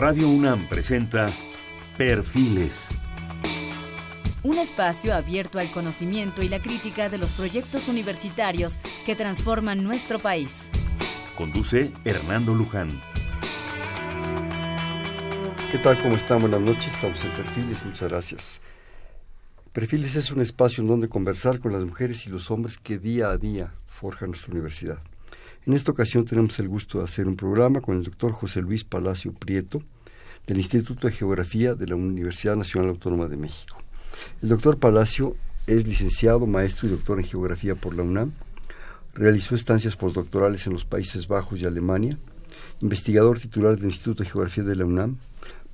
Radio UNAM presenta Perfiles. Un espacio abierto al conocimiento y la crítica de los proyectos universitarios que transforman nuestro país. Conduce Hernando Luján. ¿Qué tal? ¿Cómo están? Buenas noches. Estamos en Perfiles. Muchas gracias. Perfiles es un espacio en donde conversar con las mujeres y los hombres que día a día forjan nuestra universidad. En esta ocasión tenemos el gusto de hacer un programa con el doctor José Luis Palacio Prieto del Instituto de Geografía de la Universidad Nacional Autónoma de México. El doctor Palacio es licenciado, maestro y doctor en Geografía por la UNAM. Realizó estancias postdoctorales en los Países Bajos y Alemania. Investigador titular del Instituto de Geografía de la UNAM.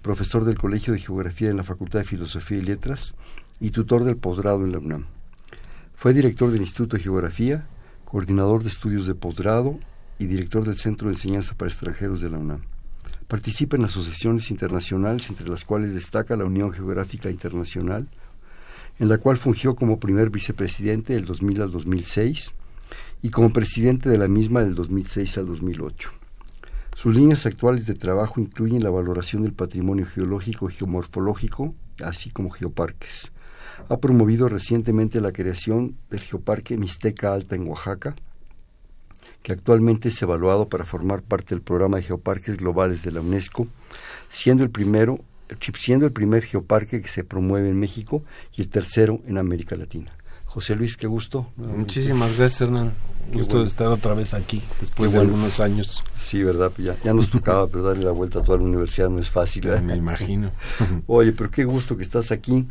Profesor del Colegio de Geografía en la Facultad de Filosofía y Letras y tutor del posgrado en la UNAM. Fue director del Instituto de Geografía coordinador de estudios de posgrado y director del Centro de Enseñanza para Extranjeros de la UNAM. Participa en asociaciones internacionales, entre las cuales destaca la Unión Geográfica Internacional, en la cual fungió como primer vicepresidente del 2000 al 2006 y como presidente de la misma del 2006 al 2008. Sus líneas actuales de trabajo incluyen la valoración del patrimonio geológico y geomorfológico, así como geoparques ha promovido recientemente la creación del Geoparque Mixteca Alta en Oaxaca, que actualmente es evaluado para formar parte del programa de geoparques globales de la UNESCO, siendo el primero siendo el primer geoparque que se promueve en México y el tercero en América Latina. José Luis, qué gusto. Muchísimas gracias, Hernán. Gusto de estar otra vez aquí, después de algunos años. Sí, ¿verdad? Ya, ya nos tocaba, pero darle la vuelta a toda la universidad no es fácil. Me imagino. Oye, pero qué gusto que estás aquí.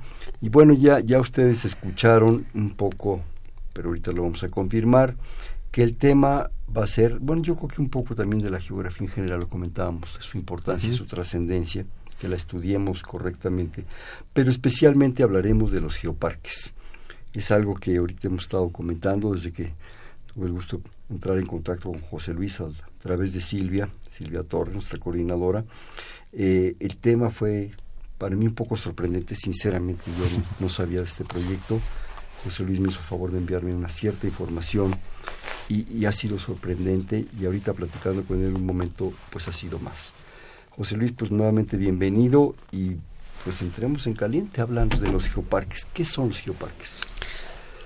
Y bueno, ya, ya ustedes escucharon un poco, pero ahorita lo vamos a confirmar, que el tema va a ser, bueno, yo creo que un poco también de la geografía en general lo comentábamos, su importancia, y su trascendencia, que la estudiemos correctamente, pero especialmente hablaremos de los geoparques. Es algo que ahorita hemos estado comentando desde que tuve el gusto de entrar en contacto con José Luis a, través de Silvia, Silvia Torres, nuestra coordinadora. Eh, el tema fue para mí un poco sorprendente, sinceramente, yo no, sabía de este proyecto. José Luis me hizo favor de enviarme una cierta información y, y, ha sido sorprendente y ahorita platicando con él un momento, pues ha sido más. José Luis, pues nuevamente bienvenido y pues entremos en caliente, hablando de los geoparques. ¿Qué son los geoparques?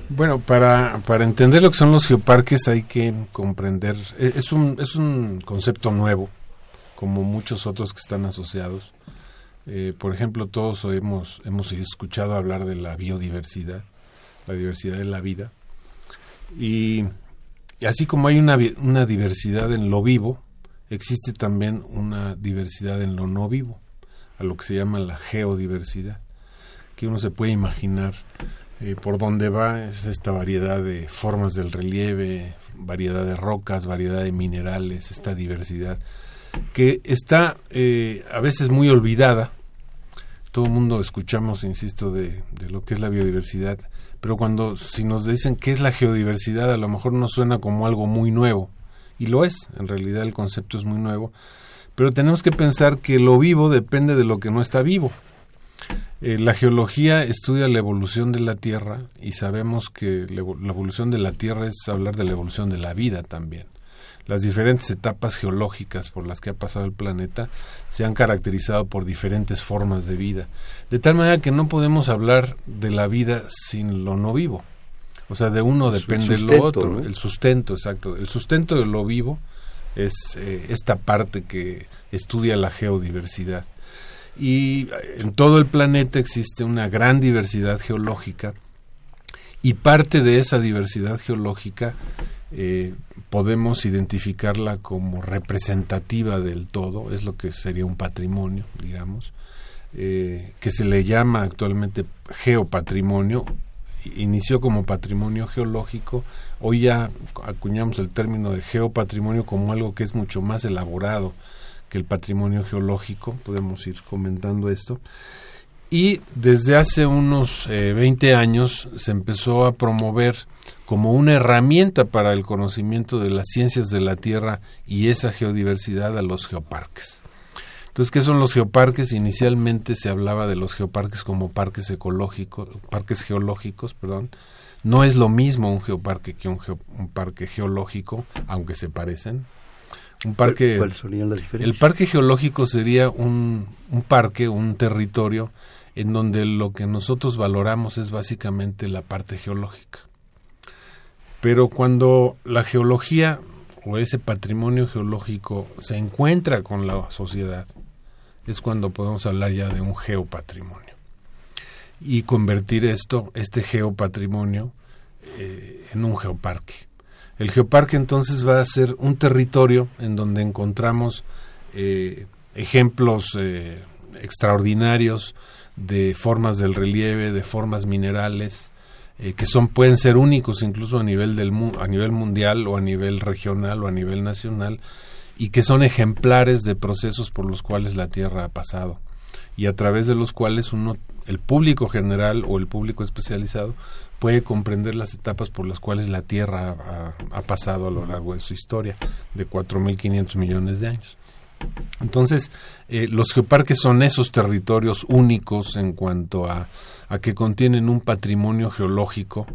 Bueno, para, para entender lo que son los geoparques hay que comprender, e, es un, es un concepto nuevo, como muchos otros que están asociados. Eh, por ejemplo, todos hemos, hemos escuchado hablar de la biodiversidad, la diversidad de la vida. Y, así como hay una, una diversidad en lo vivo, existe también una diversidad en lo no vivo, a lo que se llama la geodiversidad, que uno se puede imaginar eh, por dónde va es esta variedad de formas del relieve, variedad de rocas, variedad de minerales, esta diversidad que está eh, a veces muy olvidada. Todo el mundo escuchamos, insisto, de, de, lo que es la biodiversidad, pero cuando si nos dicen qué es la geodiversidad, a lo mejor nos suena como algo muy nuevo, y lo es, en realidad el concepto es muy nuevo, pero tenemos que pensar que lo vivo depende de lo que no está vivo. Eh, la geología estudia la evolución de la Tierra y sabemos que la evolución de la Tierra es hablar de la evolución de la vida también. Las diferentes etapas geológicas por las que ha pasado el planeta se han caracterizado por diferentes formas de vida, de tal manera que no podemos hablar de la vida sin lo no vivo. O sea, de uno depende el lo otro, el sustento, exacto. El sustento de lo vivo es eh, esta parte que estudia la geodiversidad y en todo el planeta existe una gran diversidad geológica y parte de esa diversidad geológica eh, podemos identificarla como representativa del todo, es lo que sería un patrimonio, digamos, eh, que se le llama actualmente geopatrimonio, inició como patrimonio geológico, hoy ya acuñamos el término de geopatrimonio como algo que es mucho más elaborado, que el patrimonio geológico, podemos ir comentando esto. Y desde hace unos 20 eh, años se empezó a promover como una herramienta para el conocimiento de las ciencias de la Tierra y esa geodiversidad a los geoparques. Entonces, ¿qué son los geoparques? Inicialmente se hablaba de los geoparques como parques ecológicos, parques geológicos, perdón. No es lo mismo un geoparque que un, un parque geológico, aunque se parecen. Un parque, ¿Cuáles serían las diferencias? El parque geológico sería un, un parque, un territorio en donde lo que nosotros valoramos es básicamente la parte geológica. Pero cuando la geología o ese patrimonio geológico se encuentra con la sociedad, es cuando podemos hablar ya de un geopatrimonio. Y convertir esto, este geopatrimonio, eh, en un geoparque. El geoparque entonces va a ser un territorio en donde encontramos eh, ejemplos eh, extraordinarios de formas del relieve, de formas minerales, eh, que son pueden ser únicos incluso a nivel del a nivel mundial o a nivel regional o a nivel nacional y que son ejemplares de procesos por los cuales la Tierra ha pasado y a través de los cuales uno el público general o el público especializado puede comprender las etapas por las cuales la Tierra ha, ha pasado a lo largo de su historia de 4.500 millones de años. Entonces, eh, los geoparques son esos territorios únicos en cuanto a, a, que contienen un patrimonio geológico,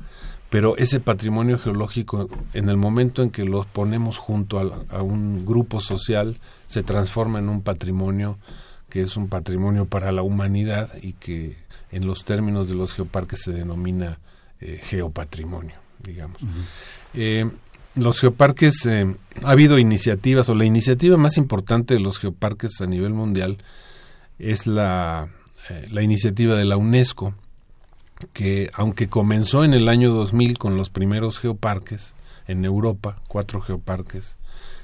pero ese patrimonio geológico, en el momento en que lo ponemos junto a, a un grupo social, se transforma en un patrimonio que es un patrimonio para la humanidad y que en los términos de los geoparques se denomina eh, geopatrimonio, digamos. Uh -huh. eh, los geoparques, eh, ha habido iniciativas, o la iniciativa más importante de los geoparques a nivel mundial es la, eh, la iniciativa de la UNESCO, que aunque comenzó en el año 2000 con los primeros geoparques en Europa, cuatro geoparques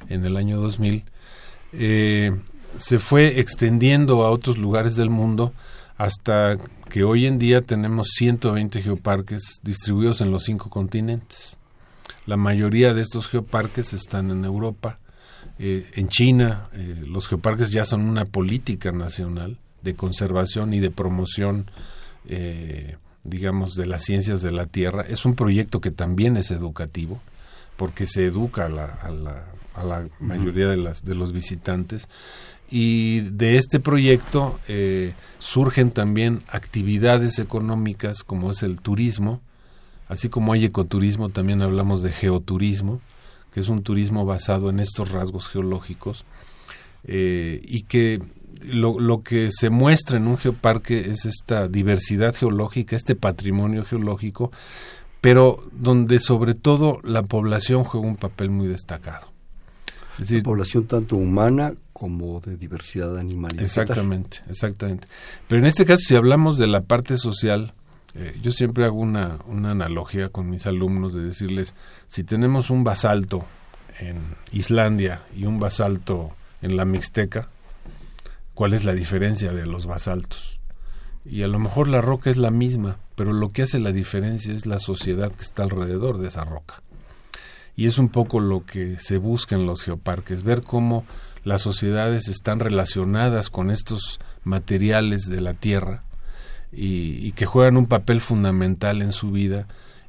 en el año 2000, eh, se fue extendiendo a otros lugares del mundo hasta que hoy en día tenemos 120 geoparques distribuidos en los cinco continentes. La mayoría de estos geoparques están en Europa, eh, en China. Eh, los geoparques ya son una política nacional de conservación y de promoción, eh, digamos, de las ciencias de la Tierra. Es un proyecto que también es educativo, porque se educa a la, a la, a la mayoría de, las, de los visitantes. Y de este proyecto eh, surgen también actividades económicas como es el turismo, así como hay ecoturismo, también hablamos de geoturismo, que es un turismo basado en estos rasgos geológicos, eh, y que lo, lo, que se muestra en un geoparque es esta diversidad geológica, este patrimonio geológico, pero donde sobre todo la población juega un papel muy destacado. Es decir, la población tanto humana como de diversidad animal. Exactamente, exactamente. Pero en este caso, si hablamos de la parte social, eh, yo siempre hago una, una analogía con mis alumnos de decirles, si tenemos un basalto en Islandia y un basalto en la Mixteca, ¿cuál es la diferencia de los basaltos? Y a lo mejor la roca es la misma, pero lo que hace la diferencia es la sociedad que está alrededor de esa roca. Y es un poco lo que se busca en los geoparques, ver cómo las sociedades están relacionadas con estos materiales de la tierra y, que juegan un papel fundamental en su vida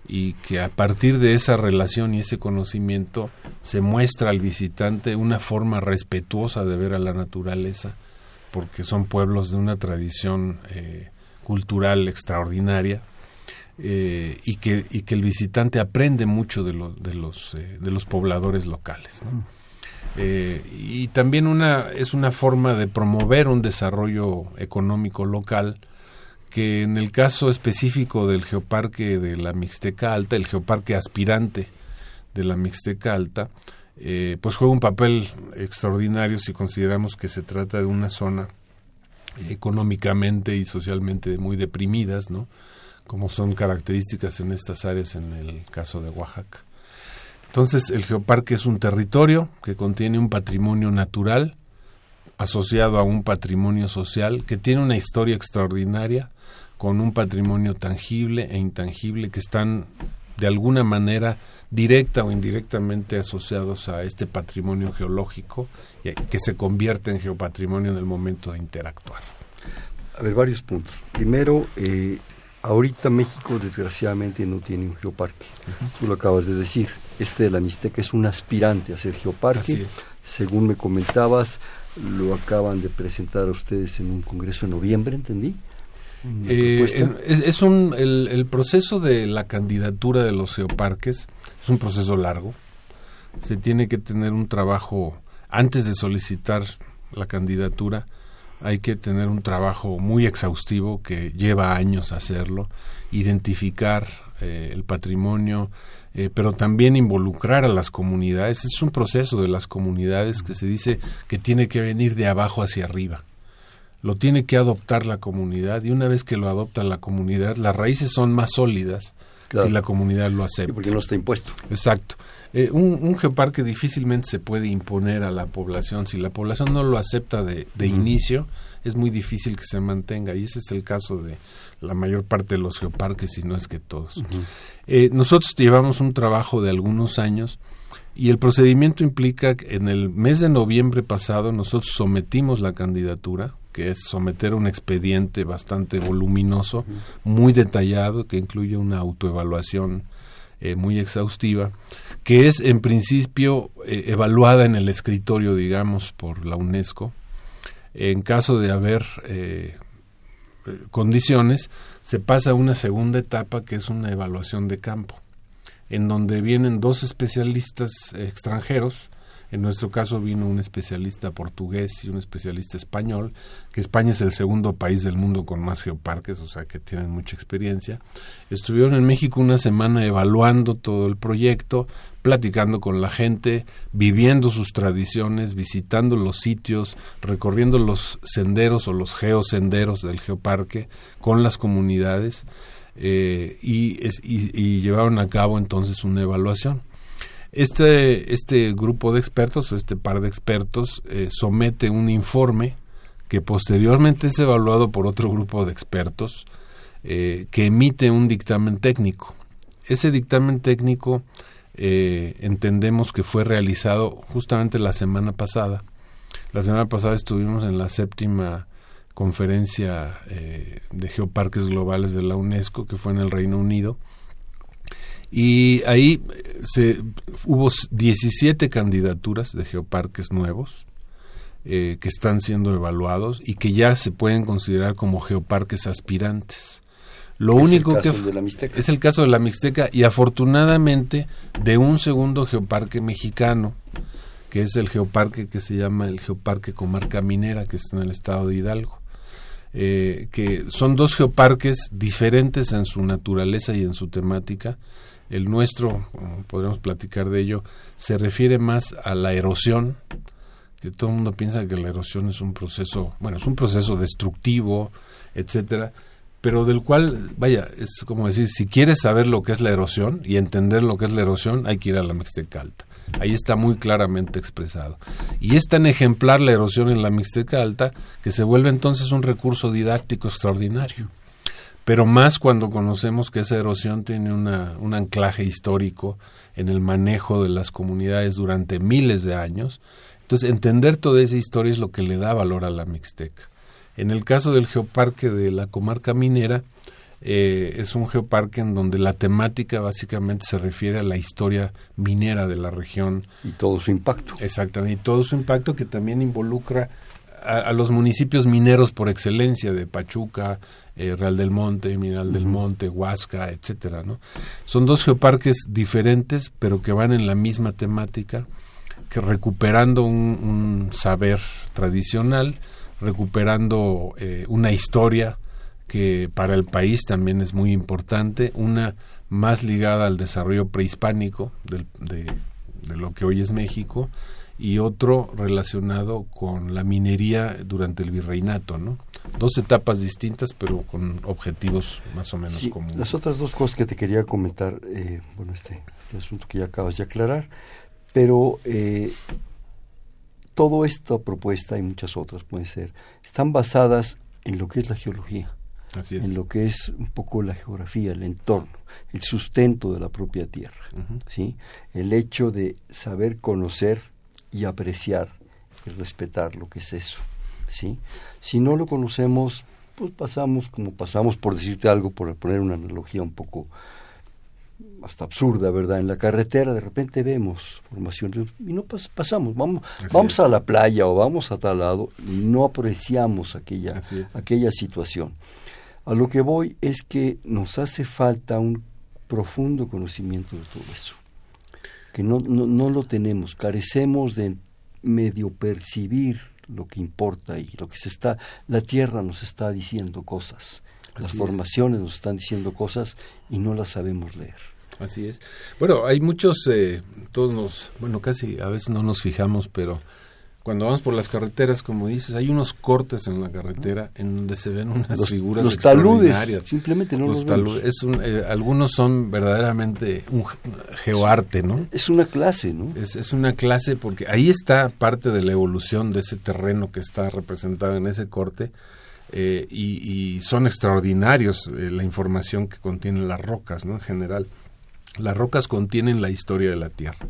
y que a partir de esa relación y ese conocimiento se muestra al visitante una forma respetuosa de ver a la naturaleza porque son pueblos de una tradición eh, cultural extraordinaria eh, y, que, y que el visitante aprende mucho de, de, los, eh, de los pobladores locales. y también una, es una forma de promover un desarrollo económico local que en el caso específico del geoparque de la Mixteca Alta, el geoparque aspirante de la Mixteca Alta, eh, pues juega un papel extraordinario si consideramos que se trata de una zona económicamente y socialmente muy deprimidas, ¿no? como son características en estas áreas en el caso de Oaxaca. Entonces, el geoparque es un territorio que contiene un patrimonio natural asociado a un patrimonio social que tiene una historia extraordinaria con un patrimonio tangible e intangible que están de alguna manera directa o indirectamente asociados a este patrimonio geológico que se convierte en geopatrimonio en el momento de interactuar. A ver, varios puntos. Primero, eh, ahorita México desgraciadamente no tiene un geoparque. Uh -huh. Tú lo acabas de decir. Este de la Mixteca es un aspirante a ser geoparque. Según me comentabas, lo acaban de presentar a ustedes en un congreso en noviembre, ¿entendí? Eh, es, es, un el, el, proceso de la candidatura de los geoparques es un proceso largo se tiene que tener un trabajo antes de solicitar la candidatura hay que tener un trabajo muy exhaustivo que lleva años hacerlo, identificar eh, el patrimonio, eh, pero también involucrar a las comunidades. Es un proceso de las comunidades que se dice que tiene que venir de abajo hacia arriba. Lo tiene que adoptar la comunidad y una vez que lo adopta la comunidad, las raíces son más sólidas si la comunidad lo acepta. porque no está impuesto. Exacto. Eh, un, geoparque difícilmente se puede imponer a la población. Si la población no lo acepta de, inicio, es muy difícil que se mantenga. Y ese es el caso de la mayor parte de los geoparques, si no es que todos. Eh, nosotros llevamos un trabajo de algunos años y el procedimiento implica que en el mes de noviembre pasado nosotros sometimos la candidatura que es someter un expediente bastante voluminoso, muy detallado, que incluye una autoevaluación eh, muy exhaustiva, que es en principio eh, evaluada en el escritorio, digamos, por la UNESCO. En caso de haber eh, condiciones, se pasa a una segunda etapa que es una evaluación de campo, en donde vienen dos especialistas extranjeros en nuestro caso vino un especialista portugués y un especialista español, que España es el segundo país del mundo con más geoparques, o sea que tienen mucha experiencia. Estuvieron en México una semana evaluando todo el proyecto, platicando con la gente, viviendo sus tradiciones, visitando los sitios, recorriendo los senderos o los geosenderos del geoparque con las comunidades eh, y, llevaron a cabo entonces una evaluación. Este, este grupo de expertos o este par de expertos eh, somete un informe que posteriormente es evaluado por otro grupo de expertos eh, que emite un dictamen técnico. Ese dictamen técnico eh, entendemos que fue realizado justamente la semana pasada. La semana pasada estuvimos en la séptima conferencia de geoparques globales de la UNESCO, que fue en el Reino Unido, y ahí se, hubo 17 candidaturas de geoparques nuevos eh, que están siendo evaluados y que ya se pueden considerar como geoparques aspirantes. Lo único que es el caso de la Mixteca y afortunadamente de un segundo geoparque mexicano, que es el geoparque que se llama el Geoparque Comarca Minera, que está en el estado de Hidalgo. Eh, que son dos geoparques diferentes en su naturaleza y en su temática, el nuestro, podríamos platicar de ello, se refiere más a la erosión, que todo el mundo piensa que la erosión es un proceso, bueno, es un proceso destructivo, etcétera, pero del cual, vaya, es como decir, si quieres saber lo que es la erosión y entender lo que es la erosión, hay que ir a la Mixteca Alta. Ahí está muy claramente expresado. Y es tan ejemplar la erosión en la Mixteca Alta que se vuelve entonces un recurso didáctico extraordinario pero más cuando conocemos que esa erosión tiene un anclaje histórico en el manejo de las comunidades durante miles de años. Entonces, entender toda esa historia es lo que le da valor a la Mixteca. En el caso del geoparque de la comarca minera, eh, es un geoparque en donde la temática básicamente se refiere a la historia minera de la región. Y todo su impacto. Exactamente, y todo su impacto que también involucra a, los municipios mineros por excelencia de Pachuca, eh, Real del Monte, Mineral del Monte, Huasca, etcétera, ¿no? Son dos geoparques diferentes, pero que van en la misma temática, que recuperando un, saber tradicional, recuperando eh, una historia que para el país también es muy importante, una más ligada al desarrollo prehispánico de, de lo que hoy es México, y otro relacionado con la minería durante el virreinato, ¿no? Dos etapas distintas, pero con objetivos más o menos comunes. Las otras dos cosas que te quería comentar, eh, bueno, este, este, asunto que ya acabas de aclarar, pero eh, toda esta propuesta y muchas otras pueden ser, están basadas en lo que es la geología, en lo que es un poco la geografía, el entorno, el sustento de la propia tierra, ¿sí? El hecho de saber conocer y apreciar y respetar lo que es eso. ¿sí? Si no lo conocemos, pues pasamos como pasamos, por decirte algo, por poner una analogía un poco hasta absurda, ¿verdad? En la carretera de repente vemos formaciones y no pasamos, vamos, vamos a la playa o vamos a tal lado y no apreciamos aquella, aquella situación. A lo que voy es que nos hace falta un profundo conocimiento de todo eso que no, no, no lo tenemos, carecemos de medio percibir lo que importa y lo que se está, la tierra nos está diciendo cosas, las formaciones nos están diciendo cosas y no las sabemos leer. Así es. Bueno, hay muchos, eh, todos nos, bueno, casi a veces no nos fijamos, pero cuando vamos por las carreteras, como dices, hay unos cortes en la carretera en donde se ven unas figuras los taludes, simplemente no los, taludes. Es eh, algunos son verdaderamente un geoarte, ¿no? Es una clase, ¿no? Es, es, una clase porque ahí está parte de la evolución de ese terreno que está representado en ese corte eh, y, son extraordinarios eh, la información que contienen las rocas, ¿no? En general, las rocas contienen la historia de la Tierra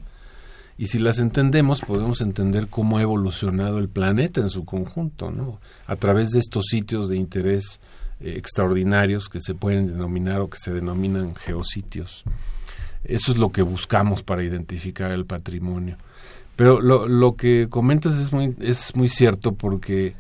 y si las entendemos, podemos entender cómo ha evolucionado el planeta en su conjunto, ¿no? A través de estos sitios de interés eh, extraordinarios que se pueden denominar o que se denominan geositios. Eso es lo que buscamos para identificar el patrimonio. Pero lo, que comentas es muy, es muy cierto porque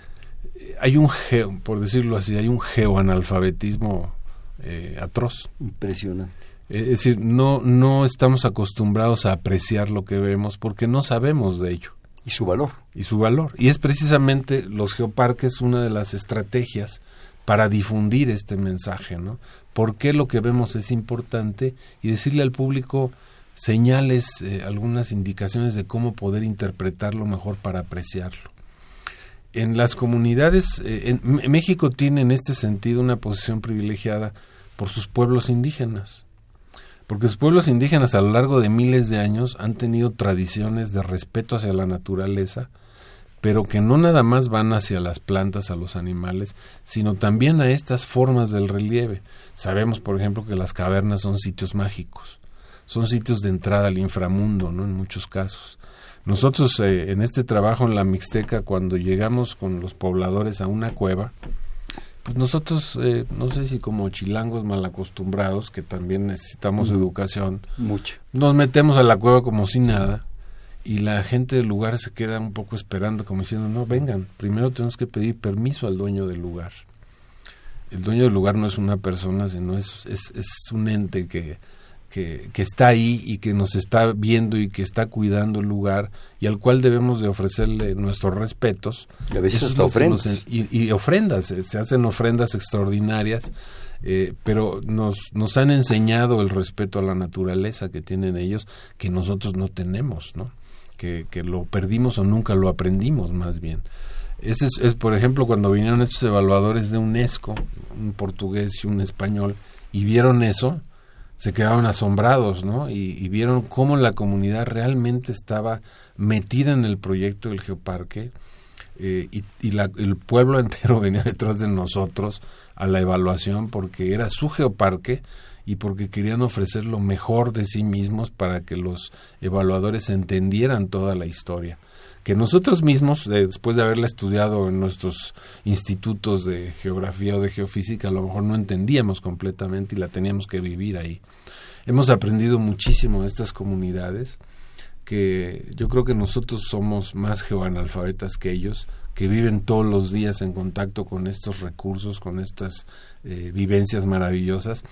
hay un geo, por decirlo así, hay un geoanalfabetismo eh, atroz. Impresionante. Es decir, no, no estamos acostumbrados a apreciar lo que vemos porque no sabemos de ello. Y su valor. Y su valor. Y es precisamente los geoparques una de las estrategias para difundir este mensaje, ¿no? ¿Por qué lo que vemos es importante? Y decirle al público señales, eh, algunas indicaciones de cómo poder interpretarlo mejor para apreciarlo. En las comunidades, eh, en México tiene en este sentido una posición privilegiada por sus pueblos indígenas porque los pueblos indígenas a lo largo de miles de años han tenido tradiciones de respeto hacia la naturaleza, pero que no nada más van hacia las plantas, a los animales, sino también a estas formas del relieve. Sabemos, por ejemplo, que las cavernas son sitios mágicos, son sitios de entrada al inframundo, ¿no? En muchos casos. Nosotros eh, en este trabajo en la Mixteca, cuando llegamos con los pobladores a una cueva, pues nosotros, eh, no sé si como chilangos mal acostumbrados, que también necesitamos educación, mucho. Nos metemos a la cueva como si nada y la gente del lugar se queda un poco esperando, como diciendo, no, vengan, primero tenemos que pedir permiso al dueño del lugar. El dueño del lugar no es una persona, sino es, es, es un ente que, que, que, está ahí y que nos está viendo y que está cuidando el lugar y al cual debemos de ofrecerle nuestros respetos. Y a veces hasta ofrendas. y, ofrendas, eh, se hacen ofrendas extraordinarias, eh, pero nos, nos han enseñado el respeto a la naturaleza que tienen ellos, que nosotros no tenemos, ¿no? Que, que lo perdimos o nunca lo aprendimos más bien. Ese es, es, por ejemplo, cuando vinieron estos evaluadores de UNESCO, un portugués y un español, y vieron eso, se quedaron asombrados, ¿no? Y, vieron cómo la comunidad realmente estaba metida en el proyecto del geoparque eh, y, el pueblo entero venía detrás de nosotros a la evaluación porque era su geoparque y porque querían ofrecer lo mejor de sí mismos para que los evaluadores entendieran toda la historia que nosotros mismos, después de haberla estudiado en nuestros institutos de geografía o de geofísica, a lo mejor no entendíamos completamente y la teníamos que vivir ahí. Hemos aprendido muchísimo de estas comunidades, que yo creo que nosotros somos más geoanalfabetas que ellos, que viven todos los días en contacto con estos recursos, con estas eh, vivencias maravillosas,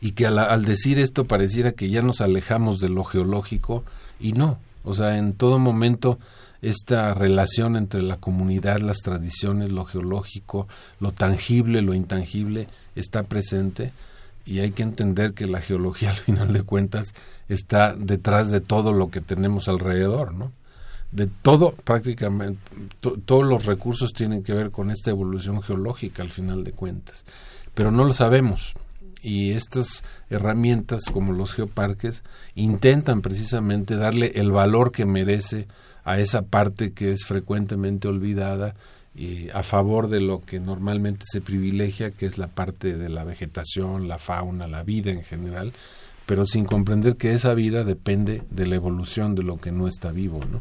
y que al decir esto pareciera que ya nos alejamos de lo geológico, y no, o sea, en todo momento esta relación entre la comunidad, las tradiciones, lo geológico, lo tangible, lo intangible, está presente. Y hay que entender que la geología al final de cuentas está detrás de todo lo que tenemos alrededor, ¿no? De todo prácticamente, todos los recursos tienen que ver con esta evolución geológica al final de cuentas, pero no lo sabemos y estas herramientas como los geoparques intentan precisamente darle el valor que merece a esa parte que es frecuentemente olvidada y a favor de lo que normalmente se privilegia, que es la parte de la vegetación, la fauna, la vida en general, pero sin comprender que esa vida depende de la evolución de lo que no está vivo, ¿no?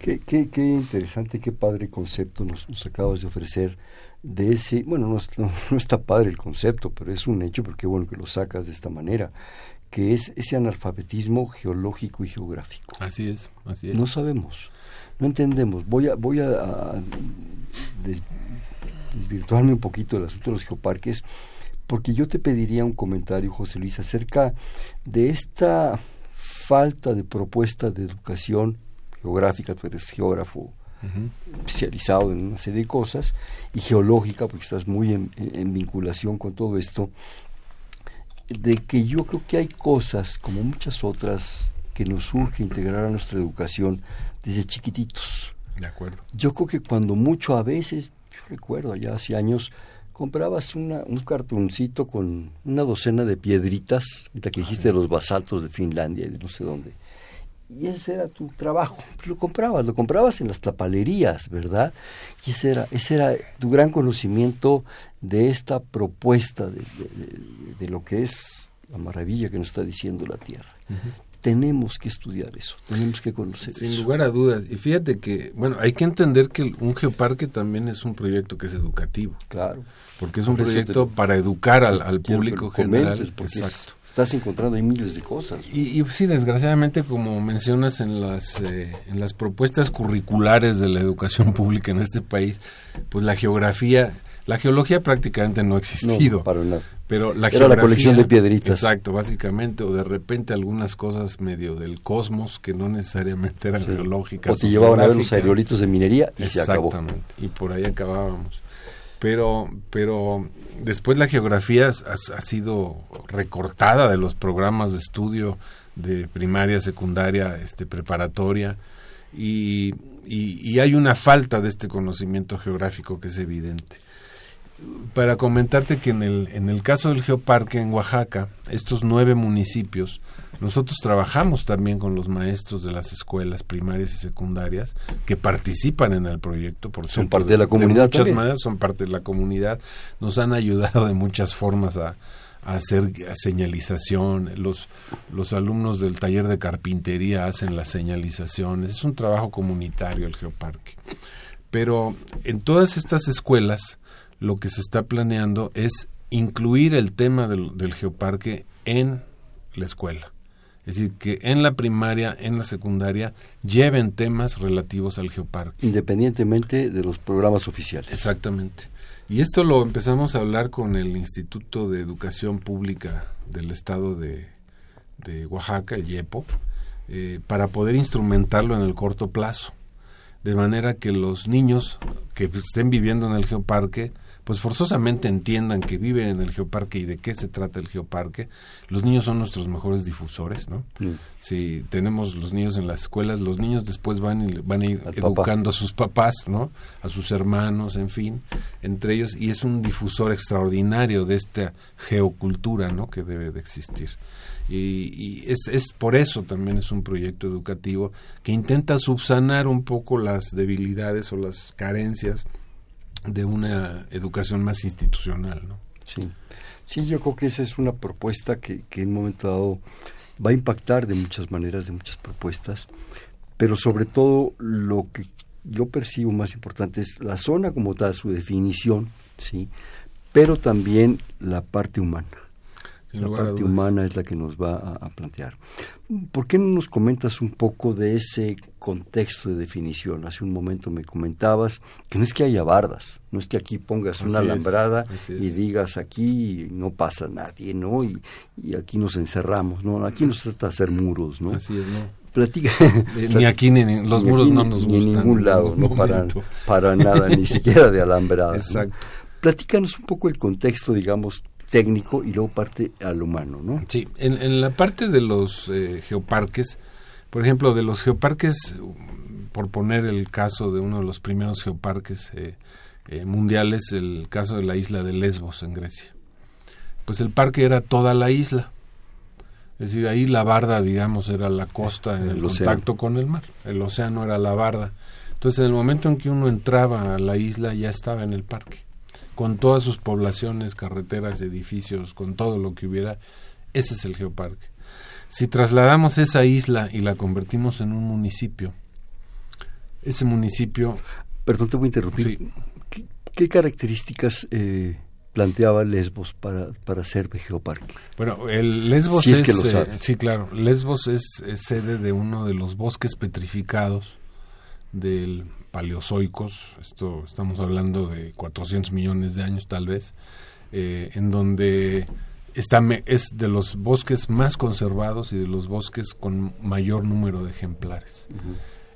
Qué, qué, qué interesante, qué padre concepto nos, nos acabas de ofrecer de ese, bueno, no, no, está padre el concepto, pero es un hecho porque bueno que lo sacas de esta manera, que es ese analfabetismo geológico y geográfico. Así es, así es. No sabemos, no entendemos. Voy a, voy a, desvirtuarme un poquito del asunto de los geoparques, porque yo te pediría un comentario, José Luis, acerca de esta falta de propuesta de educación geográfica, tú eres geógrafo especializado en una serie de cosas, y geológica, porque estás muy en, en vinculación con todo esto, de que yo creo que hay cosas, como muchas otras, que nos urge integrar a nuestra educación desde chiquititos. De acuerdo. Yo creo que cuando mucho a veces, yo recuerdo allá hace años, comprabas una, un cartoncito con una docena de piedritas, ahorita que dijiste de los basaltos de Finlandia y de no sé dónde. Y ese era tu trabajo. Lo comprabas, lo comprabas en las tapalerías, ¿verdad? Y ese era, ese era tu gran conocimiento de esta propuesta de, de, de lo que es la maravilla que nos está diciendo la Tierra. Tenemos que estudiar eso, tenemos que conocer Sin eso. Sin lugar a dudas. Y fíjate que, bueno, hay que entender que un geoparque también es un proyecto que es educativo. Claro. Porque es un proyecto te, para educar al, al público general. Exacto. Es, estás encontrando ahí miles de cosas. Y, y sí, desgraciadamente, como mencionas en las, eh, en las propuestas curriculares de la educación pública en este país, pues la geografía, la geología prácticamente no ha existido. No, para nada. Pero la Era la colección de piedritas. Exacto, básicamente, o de repente algunas cosas medio del cosmos que no necesariamente eran sí. geológicas. O te llevaban a ver los aerolitos de minería y se acabó. Exactamente, y por ahí acabábamos. Pero, pero después la geografía ha, sido recortada de los programas de estudio de primaria, secundaria, este, preparatoria, y, y, y hay una falta de este conocimiento geográfico que es evidente. Para comentarte que en el, en el caso del Geoparque en Oaxaca, estos nueve municipios, nosotros trabajamos también con los maestros de las escuelas primarias y secundarias que participan en el proyecto, por son parte de la comunidad. De muchas también. maneras son parte de la comunidad, nos han ayudado de muchas formas a, a hacer señalización, los, los alumnos del taller de carpintería hacen las señalizaciones, es un trabajo comunitario el Geoparque. Pero en todas estas escuelas, lo que se está planeando es incluir el tema del, del, geoparque en la escuela. Es decir, que en la primaria, en la secundaria, lleven temas relativos al geoparque. Independientemente de los programas oficiales. Exactamente. Y esto lo empezamos a hablar con el Instituto de Educación Pública del Estado de, de Oaxaca, el IEPO, eh, para poder instrumentarlo en el corto plazo. De manera que los niños que estén viviendo en el geoparque pues forzosamente entiendan que viven en el geoparque y de qué se trata el geoparque. Los niños son nuestros mejores difusores, ¿no? Mm. Si tenemos los niños en las escuelas, los niños después van y van a ir educando papá. a sus papás, ¿no? A sus hermanos, en fin, entre ellos y es un difusor extraordinario de esta geocultura, ¿no? Que debe de existir. Y, y es, es, por eso también es un proyecto educativo que intenta subsanar un poco las debilidades o las carencias de una educación más institucional, ¿no? Sí, sí, yo creo que esa es una propuesta que, que en un momento dado va a impactar de muchas maneras, de muchas propuestas, pero sobre todo lo que yo percibo más importante es la zona como tal, su definición, sí, pero también la parte humana. La parte humana es la que nos va a, a, plantear. ¿Por qué no nos comentas un poco de ese contexto de definición? Hace un momento me comentabas que no es que haya bardas, no es que aquí pongas una Así alambrada es. y digas aquí no pasa nadie, ¿no? Y, y, aquí nos encerramos, ¿no? Aquí no se trata de hacer muros, ¿no? Así es, ¿no? Platica. ni aquí ni, ni los ni muros aquí, no nos ni gustan. en ningún lado, no para, para nada, ni siquiera de alambrada. Exacto. ¿no? Platícanos un poco el contexto, digamos, técnico y luego parte al humano, ¿no? Sí, en, en la parte de los eh, geoparques, por ejemplo, de los geoparques, por poner el caso de uno de los primeros geoparques eh, eh, mundiales, el caso de la isla de Lesbos en Grecia. Pues el parque era toda la isla. Es decir, ahí la barda, digamos, era la costa en el, El contacto océano. con el mar. El océano era la barda. Entonces, en el momento en que uno entraba a la isla, ya estaba en el parque con todas sus poblaciones, carreteras, edificios, con todo lo que hubiera, ese es el geoparque. Si trasladamos esa isla y la convertimos en un municipio, ese municipio... Perdón, te voy a interrumpir. Sí. ¿Qué, qué características eh, planteaba Lesbos para, para ser geoparque? Bueno, el Lesbos Si es es, que lo eh, sí, claro, Lesbos es, es sede de uno de los bosques petrificados del paleozoicos, esto estamos hablando de 400 millones de años tal vez, eh, en donde está es de los bosques más conservados y de los bosques con mayor número de ejemplares.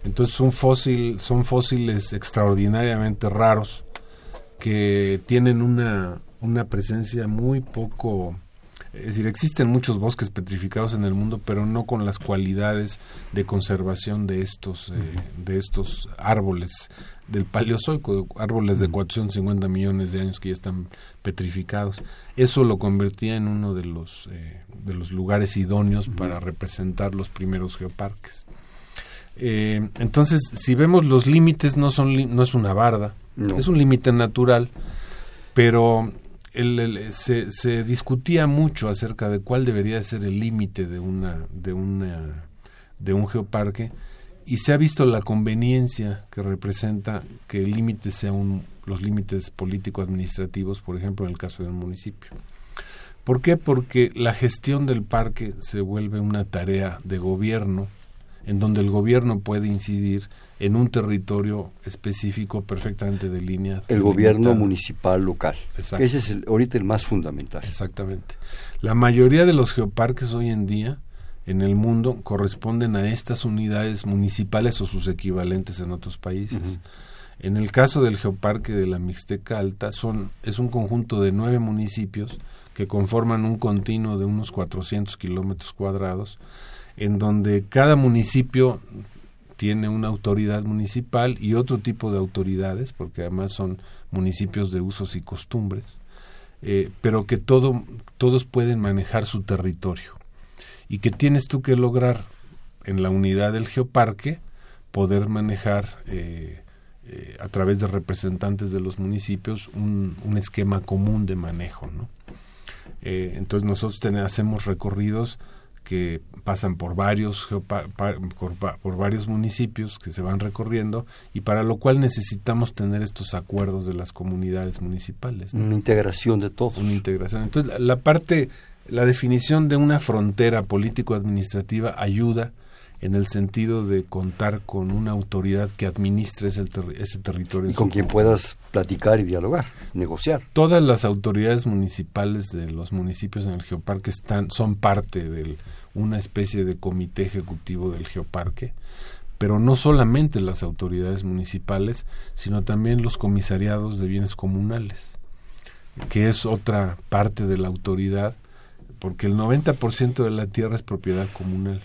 Entonces son, fósil, son fósiles extraordinariamente raros que tienen una, una presencia muy poco es decir, existen muchos bosques petrificados en el mundo, pero no con las cualidades de conservación de estos, eh, de estos árboles del Paleozoico, árboles de 450 millones de años que ya están petrificados. Eso lo convertía en uno de los, eh, de los lugares idóneos para representar los primeros geoparques. Eh, entonces, si vemos los límites, no, son, no es una barda, es un límite natural, pero se, se, discutía mucho acerca de cuál debería ser el límite de una de una de un geoparque y se ha visto la conveniencia que representa que el límite sea un, los límites político-administrativos, por ejemplo, en el caso del municipio. ¿Por qué? Porque la gestión del parque se vuelve una tarea de gobierno, en donde el gobierno puede incidir en un territorio específico perfectamente de línea. El gobierno municipal local. Ese es el, ahorita el más fundamental. Exactamente. La mayoría de los geoparques hoy en día en el mundo corresponden a estas unidades municipales o sus equivalentes en otros países. En el caso del geoparque de la Mixteca Alta son es un conjunto de nueve municipios que conforman un continuo de unos 400 kilómetros cuadrados, en donde cada municipio tiene una autoridad municipal y otro tipo de autoridades, porque además son municipios de usos y costumbres, eh, pero que todo, todos pueden manejar su territorio y que tienes tú que lograr en la unidad del geoparque poder manejar eh, eh, a través de representantes de los municipios un, esquema común de manejo. ¿no? entonces nosotros hacemos recorridos que pasan por varios por, varios municipios que se van recorriendo y para lo cual necesitamos tener estos acuerdos de las comunidades municipales. Una integración de todos. Una integración. Entonces la, parte, la definición de una frontera político-administrativa ayuda en el sentido de contar con una autoridad que administre ese, ese territorio. Y con quien puedas platicar y dialogar, negociar. Todas las autoridades municipales de los municipios en el geoparque están, son parte de una especie de comité ejecutivo del geoparque, pero no solamente las autoridades municipales, sino también los comisariados de bienes comunales, que es otra parte de la autoridad, porque el 90% de la tierra es propiedad comunal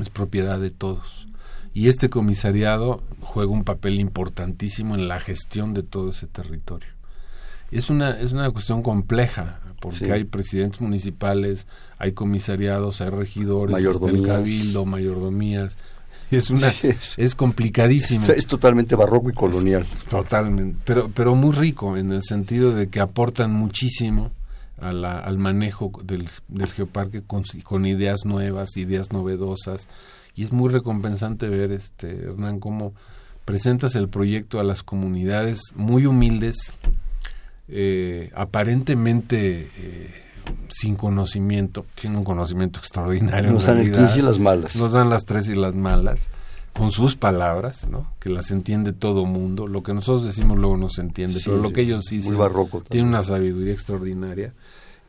es propiedad de todos. Y este comisariado juega un papel importantísimo en la gestión de todo ese territorio. Es una, es una cuestión compleja, porque hay presidentes municipales, hay comisariados, hay regidores, el cabildo, mayordomías. Es una es, complicadísimo. Es, totalmente barroco y colonial. totalmente, pero pero muy rico en el sentido de que aportan muchísimo al manejo del, del geoparque con, con, ideas nuevas, ideas novedosas. Y es muy recompensante ver, este Hernán, cómo presentas el proyecto a las comunidades muy humildes, eh, aparentemente eh, sin conocimiento, tienen un conocimiento extraordinario. Nos dan el 15 y las malas. Nos dan las tres y las malas con sus palabras, ¿no? que las entiende todo mundo. Lo que nosotros decimos luego no se entiende, pero lo que ellos sí muy barroco tiene una sabiduría extraordinaria.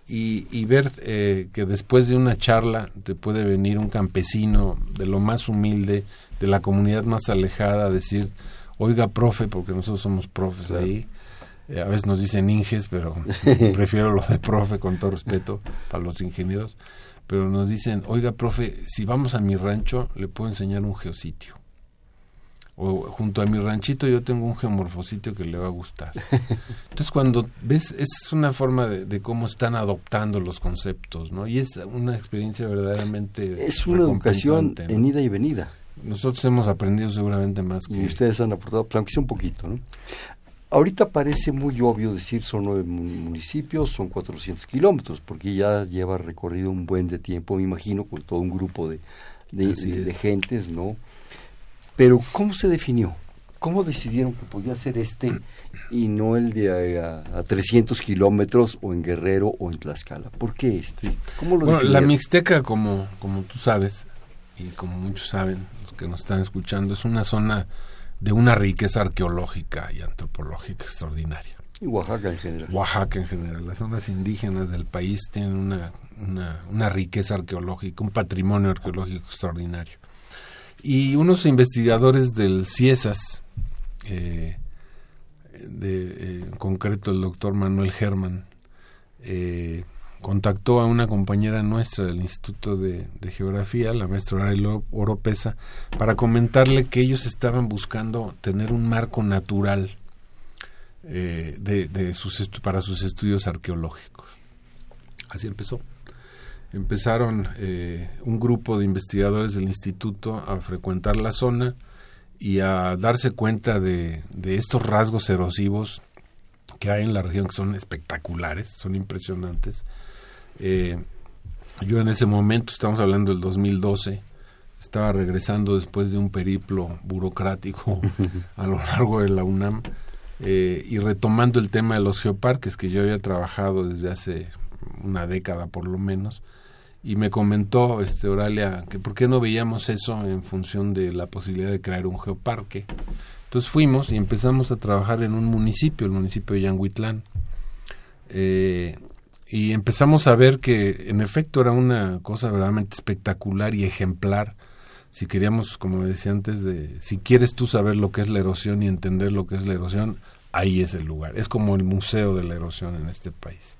Y, y ver eh, que después de una charla te puede venir un campesino de lo más humilde, de la comunidad más alejada, a decir, oiga, profe, porque nosotros somos profes ahí. Eh, a veces nos dicen inges, pero prefiero lo de profe con todo respeto para los ingenieros pero nos dicen, oiga, profe, si vamos a mi rancho, le puedo enseñar un geositio. O junto a mi ranchito yo tengo un geomorfositio que le va a gustar. Entonces cuando ves, es una forma de, cómo están adoptando los conceptos, ¿no? Y es una experiencia verdaderamente... Es una educación en ida y venida. Nosotros hemos aprendido seguramente más que... Y ustedes han aportado, aunque sea un poquito, ¿no? Ahorita parece muy obvio decir son nueve municipios, son 400 kilómetros, porque ya lleva recorrido un buen de tiempo, me imagino, con todo un grupo de, de, gentes, ¿no? Pero ¿cómo se definió? ¿Cómo decidieron que podía ser este y no el de a, 300 kilómetros o en Guerrero o en Tlaxcala? ¿Por qué este? ¿Cómo lo bueno, la Mixteca, como, como tú sabes, y como muchos saben, los que nos están escuchando, es una zona de una riqueza arqueológica y antropológica extraordinaria. Y Oaxaca en general. Oaxaca en general. Las zonas indígenas del país tienen una, una, riqueza arqueológica, un patrimonio arqueológico extraordinario. Y unos investigadores del CIESAS, eh, de, eh, en concreto el doctor Manuel Germán, eh, contactó a una compañera nuestra del Instituto de, Geografía, la maestra Aurelio Oropesa, para comentarle que ellos estaban buscando tener un marco natural eh, de, sus para sus estudios arqueológicos. Así empezó. Empezaron eh, un grupo de investigadores del instituto a frecuentar la zona y a darse cuenta de, de estos rasgos erosivos que hay en la región que son espectaculares, son impresionantes. Eh, yo en ese momento, estamos hablando del 2012, estaba regresando después de un periplo burocrático a lo largo de la UNAM eh, y retomando el tema de los geoparques que yo había trabajado desde hace una década por lo menos y me comentó este Oralia que por qué no veíamos eso en función de la posibilidad de crear un geoparque. Entonces fuimos y empezamos a trabajar en un municipio el municipio de Yanguitlán. Eh, y empezamos a ver que en efecto era una cosa verdaderamente espectacular y ejemplar si queríamos, como decía antes, de si quieres tú saber lo que es la erosión y entender lo que es la erosión, ahí es el lugar. Es como el museo de la erosión en este país.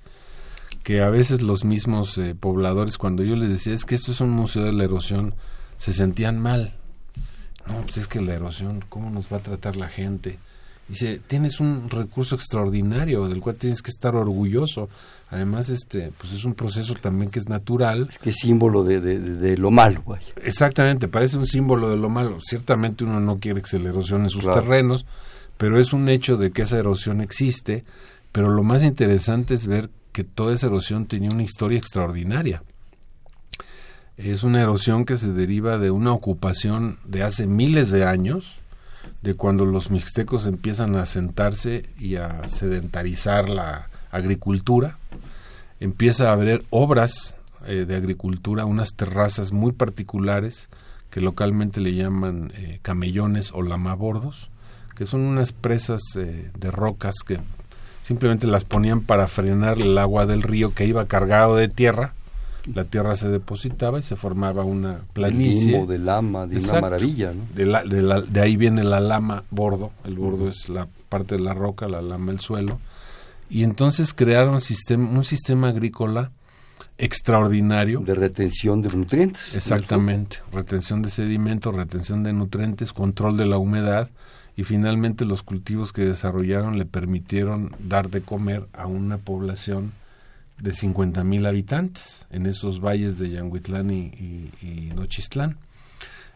Que a veces los mismos eh, pobladores, cuando yo les decía, es que esto es un museo de la erosión, se sentían mal. No, pues es que la erosión, ¿cómo nos va a tratar la gente? Dice, tienes un recurso extraordinario del cual tienes que estar orgulloso. Además, este, pues es un proceso también que es natural. Es que es símbolo de, de, lo malo, güey. Exactamente, parece un símbolo de lo malo. Ciertamente uno no quiere que se le erosionen sus terrenos, pero es un hecho de que esa erosión existe, pero lo más interesante es ver que toda esa erosión tenía una historia extraordinaria. Es una erosión que se deriva de una ocupación de hace miles de años, de cuando los mixtecos empiezan a asentarse y a sedentarizar la agricultura, empieza a haber obras eh, de agricultura, unas terrazas muy particulares que localmente le llaman eh, camellones o lamabordos, que son unas presas eh, de rocas que simplemente las ponían para frenar el agua del río que iba cargado de tierra. La tierra se depositaba y se formaba una planicie. de lama, de una maravilla. De, de, ahí viene la lama bordo. El bordo es la parte de la roca, la lama el suelo. Y entonces crearon sistema, un sistema agrícola extraordinario. De retención de nutrientes. Exactamente. Retención de sedimentos, retención de nutrientes, control de la humedad y finalmente los cultivos que desarrollaron le permitieron dar de comer a una población de 50 mil habitantes en esos valles de Yanguitlán y, Nochistlán.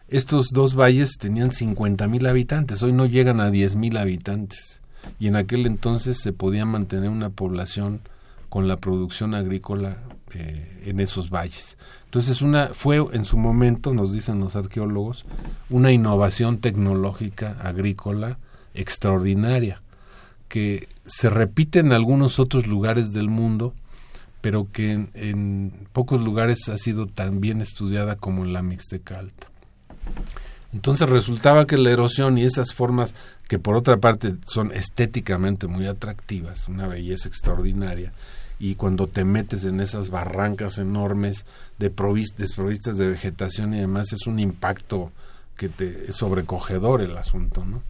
Estos dos valles tenían 50 mil habitantes, hoy no llegan a 10 mil habitantes y en aquel entonces se podía mantener una población con la producción agrícola eh, en esos valles. Entonces una fue en su momento, nos dicen los arqueólogos, una innovación tecnológica agrícola extraordinaria que se repite en algunos otros lugares del mundo, pero que en, pocos lugares ha sido tan bien estudiada como en la Mixteca Alta. Entonces resultaba que la erosión y esas formas que por otra parte son estéticamente muy atractivas, una belleza extraordinaria, y cuando te metes en esas barrancas enormes de desprovistas de vegetación y demás es un impacto que te es sobrecogedor el asunto, ¿no?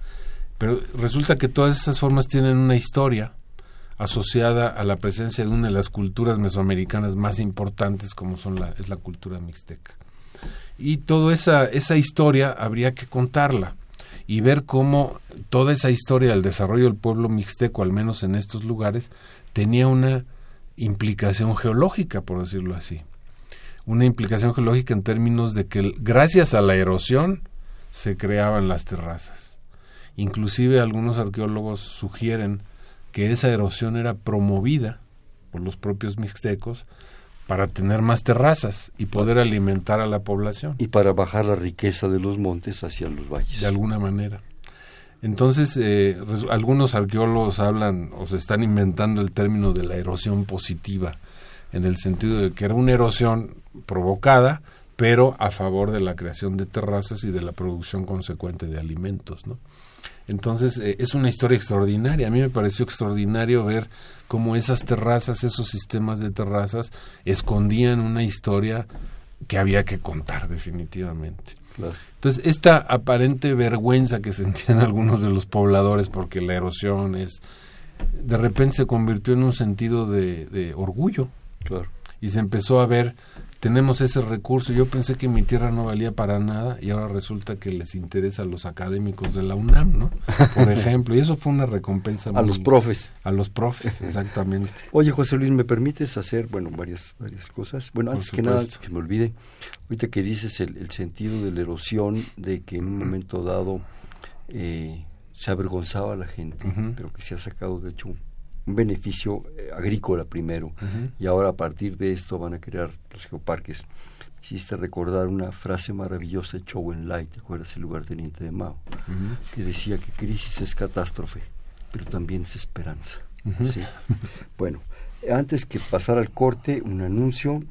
Pero resulta que todas esas formas tienen una historia asociada a la presencia de una de las culturas mesoamericanas más importantes como son la, es la cultura mixteca. Y toda esa, esa historia habría que contarla y ver cómo toda esa historia del desarrollo del pueblo mixteco, al menos en estos lugares, tenía una implicación geológica, por decirlo así. Una implicación geológica en términos de que gracias a la erosión se creaban las terrazas. Inclusive algunos arqueólogos sugieren que esa erosión era promovida por los propios mixtecos para tener más terrazas y poder alimentar a la población. Y para bajar la riqueza de los montes hacia los valles. De alguna manera. Entonces, eh, algunos arqueólogos hablan o se están inventando el término de la erosión positiva, en el sentido de que era una erosión provocada, pero a favor de la creación de terrazas y de la producción consecuente de alimentos, ¿no? Entonces, eh, es una historia extraordinaria. A mí me pareció extraordinario ver cómo esas terrazas, esos sistemas de terrazas, escondían una historia que había que contar definitivamente. Entonces, esta aparente vergüenza que sentían algunos de los pobladores porque la erosión es, de repente se convirtió en un sentido de, de orgullo. Claro. Y se empezó a ver tenemos ese recurso. Yo pensé que mi tierra no valía para nada y ahora resulta que les interesa a los académicos de la UNAM, ¿no? Por ejemplo, y eso fue una recompensa. a los profes. A los profes, exactamente. Oye, José Luis, ¿me permites hacer, bueno, varias, varias cosas? Bueno, antes que nada, antes que me olvide, ahorita que dices el, sentido de la erosión, de que en un momento dado eh, se avergonzaba a la gente, pero que se ha sacado, de hecho, un beneficio eh, agrícola primero y ahora a partir de esto van a crear los geoparques. Hiciste recordar una frase maravillosa de Chow Lai, ¿te acuerdas? El lugar teniente de Mao, que decía que crisis es catástrofe, pero también es esperanza. bueno, antes que pasar al corte, un anuncio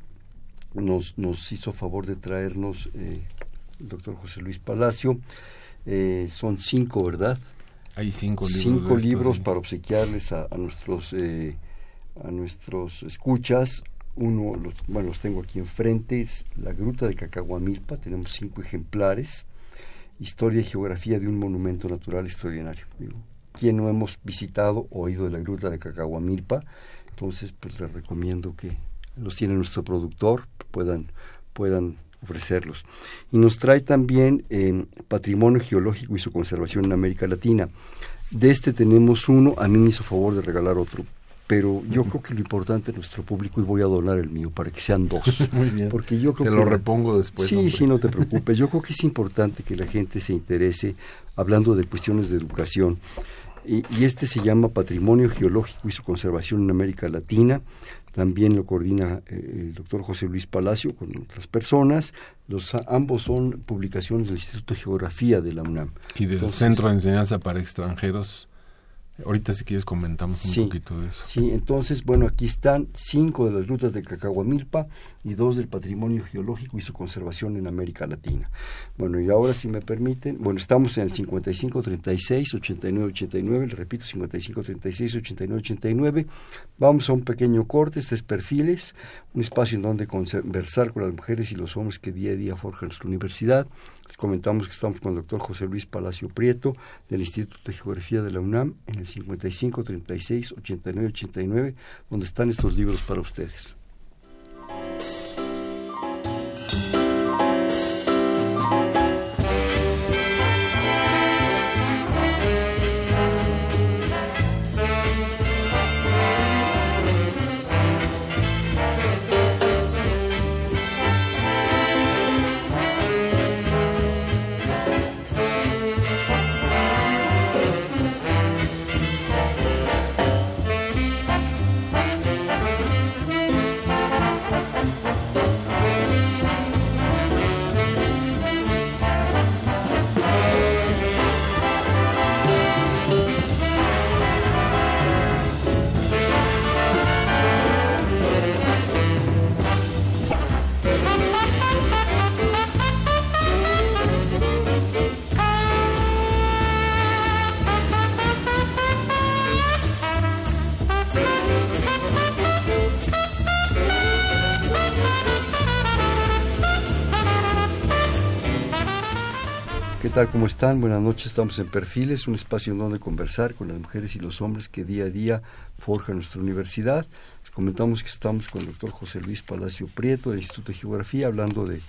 nos, nos hizo favor de traernos eh, el doctor José Luis Palacio. Eh, son cinco, ¿verdad? Hay cinco libros. Cinco libros para obsequiarles a, nuestros eh, a nuestros escuchas. Uno, los, bueno, los tengo aquí enfrente, es La Gruta de Cacahuamilpa, tenemos cinco ejemplares. Historia y geografía de un monumento natural extraordinario. Digo, ¿Quién no hemos visitado o oído de la Gruta de Cacahuamilpa? Entonces, pues les recomiendo que los tiene nuestro productor, puedan, puedan ofrecerlos. Y nos trae también eh, Patrimonio Geológico y su conservación en América Latina. De este tenemos uno, a mí me hizo favor de regalar otro, pero yo creo que lo importante es nuestro público y voy a donar el mío para que sean dos. Muy bien. Porque yo creo te lo repongo después. Sí, sí, no te preocupes. Yo creo que es importante que la gente se interese hablando de cuestiones de educación. Y, y, este se llama Patrimonio Geológico y su conservación en América Latina. También lo coordina eh, el doctor José Luis Palacio con otras personas. Los, ambos son publicaciones del Instituto de Geografía de la UNAM. Y del Centro de Enseñanza para Extranjeros Ahorita si quieres comentamos un poquito de eso. Sí, entonces, bueno, aquí están cinco de las rutas de Cacahuamilpa y dos del patrimonio geológico y su conservación en América Latina. Bueno, y ahora si me permiten, bueno, estamos en el 5536 8989, le repito, 5536 8989. Vamos a un pequeño corte, este es Perfiles, un espacio en donde conversar con las mujeres y los hombres que día a día forjan nuestra universidad. Les comentamos que estamos con el doctor José Luis Palacio Prieto del Instituto de Geografía de la UNAM en el 55 36 89 89, donde están estos libros para ustedes. Tal? ¿Cómo están? Buenas noches. Estamos en Perfiles, un espacio en donde conversar con las mujeres y los hombres que día a día forjan nuestra universidad. Les comentamos que estamos con el doctor José Luis Palacio Prieto del Instituto de Geografía, hablando de,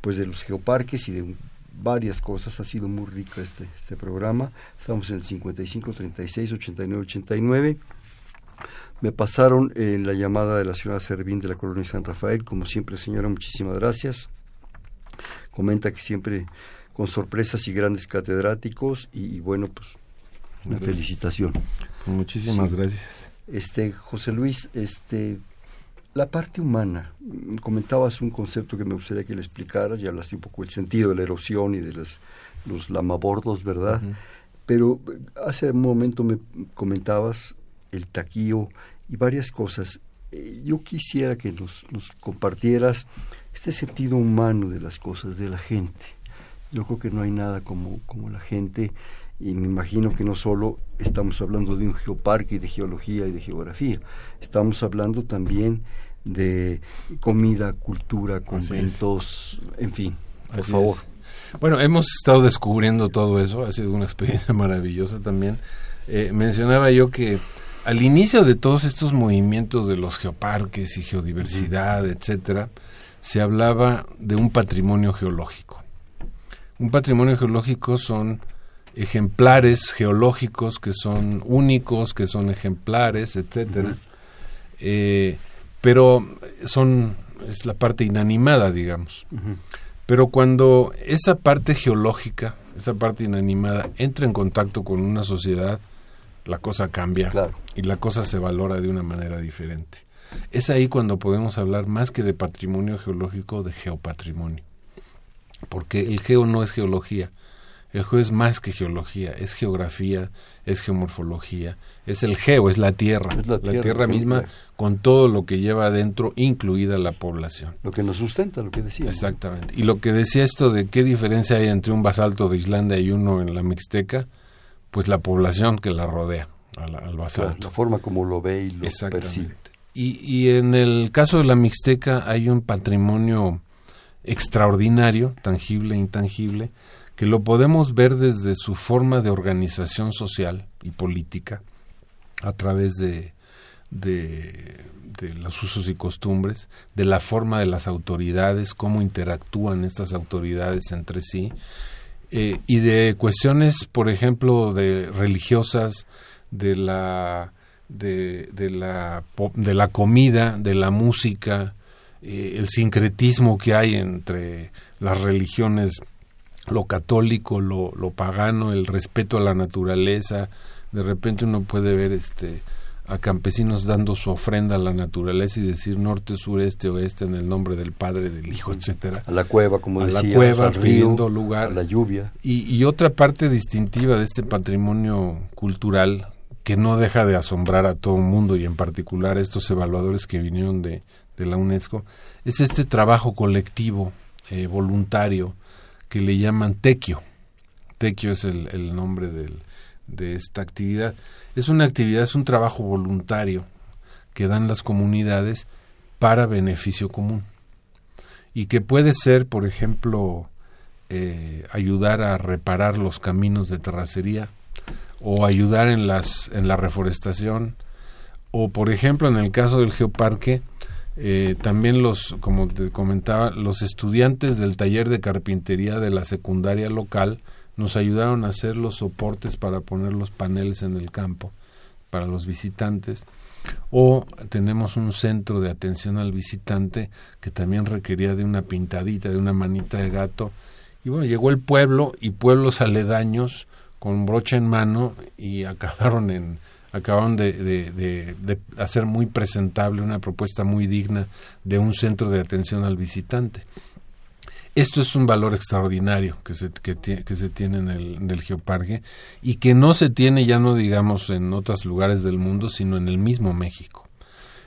pues, de los geoparques y de varias cosas. Ha sido muy rico este, este programa. Estamos en el 55 36 89 89. Me pasaron en la llamada de la señora Servín de la colonia San Rafael. Como siempre, señora, muchísimas gracias. Comenta que siempre con sorpresas y grandes catedráticos y, bueno, pues una felicitación. Muchísimas gracias. Este, José Luis, este, la parte humana, comentabas un concepto que me gustaría que le explicaras, ya hablaste un poco del sentido de la erosión y de las, los lamabordos, ¿verdad? Pero hace un momento me comentabas el taquío y varias cosas. Eh, yo quisiera que nos, nos compartieras este sentido humano de las cosas, de la gente yo creo que no hay nada como, como la gente y me imagino que no solo estamos hablando de un geoparque y de geología y de geografía, estamos hablando también de comida, cultura, conventos, en fin, por favor. Bueno, hemos estado descubriendo todo eso, ha sido una experiencia maravillosa también. Eh, mencionaba yo que al inicio de todos estos movimientos de los geoparques y geodiversidad, etcétera, se hablaba de un patrimonio geológico. Un patrimonio geológico son ejemplares geológicos que son únicos, que son ejemplares, etcétera. Eh, pero son es la parte inanimada, digamos. Pero cuando esa parte geológica, esa parte inanimada entra en contacto con una sociedad, la cosa cambia y la cosa se valora de una manera diferente. Es ahí cuando podemos hablar más que de patrimonio geológico, de geopatrimonio. Porque el geo no es geología, el geo es más que geología, es geografía, es geomorfología, es el geo, es la tierra, la, tierra, misma con todo lo que lleva adentro, incluida la población. Lo que nos sustenta, lo que decía. Exactamente. Y lo que decía esto de qué diferencia hay entre un basalto de Islandia y uno en la Mixteca, pues la población que la rodea al, basalto. la forma como lo ve y lo percibe. Y, y en el caso de la Mixteca hay un patrimonio extraordinario, tangible e intangible, que lo podemos ver desde su forma de organización social y política, a través de, de, los usos y costumbres, de la forma de las autoridades, cómo interactúan estas autoridades entre sí, eh, y de cuestiones, por ejemplo, de religiosas, de la de, de la de la comida, de la música, eh, el sincretismo que hay entre las religiones lo católico, lo, lo pagano, el respeto a la naturaleza. De repente uno puede ver este a campesinos dando su ofrenda a la naturaleza y decir norte, sureste, oeste en el nombre del Padre, del Hijo, etcétera. A la cueva, como a la cueva, pidiendo lugar. A la lluvia. Y, y, otra parte distintiva de este patrimonio cultural que no deja de asombrar a todo el mundo y en particular a estos evaluadores que vinieron de, de la UNESCO es este trabajo colectivo, eh, voluntario, que le llaman tequio. Tequio es el, nombre de esta actividad. Es una actividad, es un trabajo voluntario que dan las comunidades para beneficio común. Y que puede ser, por ejemplo, eh, ayudar a reparar los caminos de terracería o ayudar en, las, en la reforestación o, por ejemplo, en el caso del geoparque, eh, también los, como te comentaba, los estudiantes del taller de carpintería de la secundaria local nos ayudaron a hacer los soportes para poner los paneles en el campo para los visitantes. O tenemos un centro de atención al visitante que también requería de una pintadita, de una manita de gato. Y bueno, llegó el pueblo y pueblos aledaños con brocha en mano y acabaron en acabaron de, hacer muy presentable una propuesta muy digna de un centro de atención al visitante. Esto es un valor extraordinario que se, que, se tiene en el, geoparque y que no se tiene ya no digamos en otros lugares del mundo, sino en el mismo México.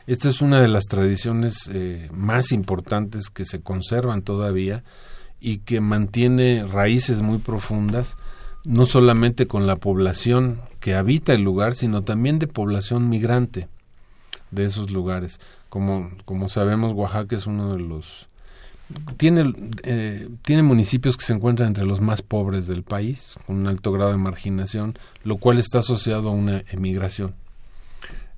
Esta es una de las tradiciones eh, más importantes que se conservan todavía y que mantiene raíces muy profundas, no solamente con la población que habita el lugar, sino también de población migrante de esos lugares. Como, como sabemos, Oaxaca es uno de los... Tiene, eh, tiene municipios que se encuentran entre los más pobres del país, con un alto grado de marginación, lo cual está asociado a una emigración.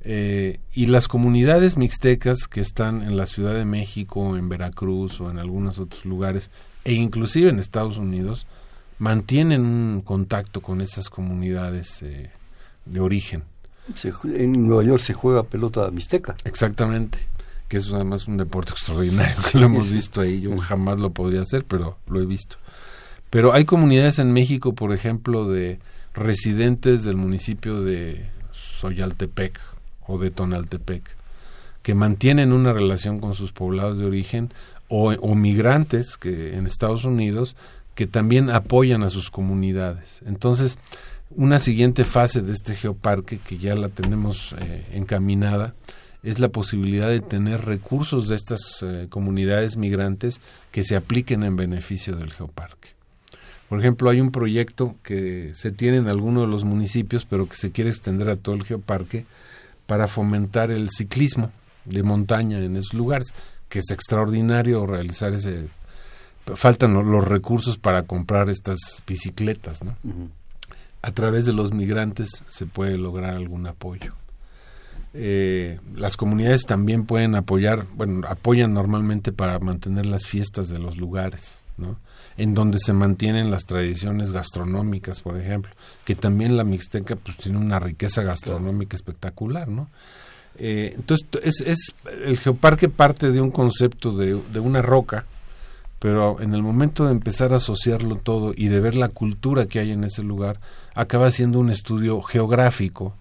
Eh, y las comunidades mixtecas que están en la Ciudad de México, en Veracruz o en algunos otros lugares, e inclusive en Estados Unidos, mantienen un contacto con esas comunidades eh, de origen. en Nueva York se juega pelota mixteca. Exactamente, que es además un deporte extraordinario, que lo hemos visto ahí, yo jamás lo podría hacer, pero lo he visto. Pero hay comunidades en México, por ejemplo, de residentes del municipio de Soyaltepec o de Tonaltepec, que mantienen una relación con sus poblados de origen o, o migrantes que en Estados Unidos que también apoyan a sus comunidades. Entonces, una siguiente fase de este geoparque, que ya la tenemos eh, encaminada, es la posibilidad de tener recursos de estas eh, comunidades migrantes que se apliquen en beneficio del geoparque. Por ejemplo, hay un proyecto que se tiene en alguno de los municipios, pero que se quiere extender a todo el geoparque para fomentar el ciclismo de montaña en esos lugares, que es extraordinario realizar ese faltan los recursos para comprar estas bicicletas, ¿no? A través de los migrantes se puede lograr algún apoyo. Eh, las comunidades también pueden apoyar, bueno, apoyan normalmente para mantener las fiestas de los lugares, ¿no? En donde se mantienen las tradiciones gastronómicas, por ejemplo, que también la Mixteca pues tiene una riqueza gastronómica espectacular, ¿no? Eh, entonces, es, es, el geoparque parte de un concepto de, de una roca, pero en el momento de empezar a asociarlo todo y de ver la cultura que hay en ese lugar, acaba siendo un estudio geográfico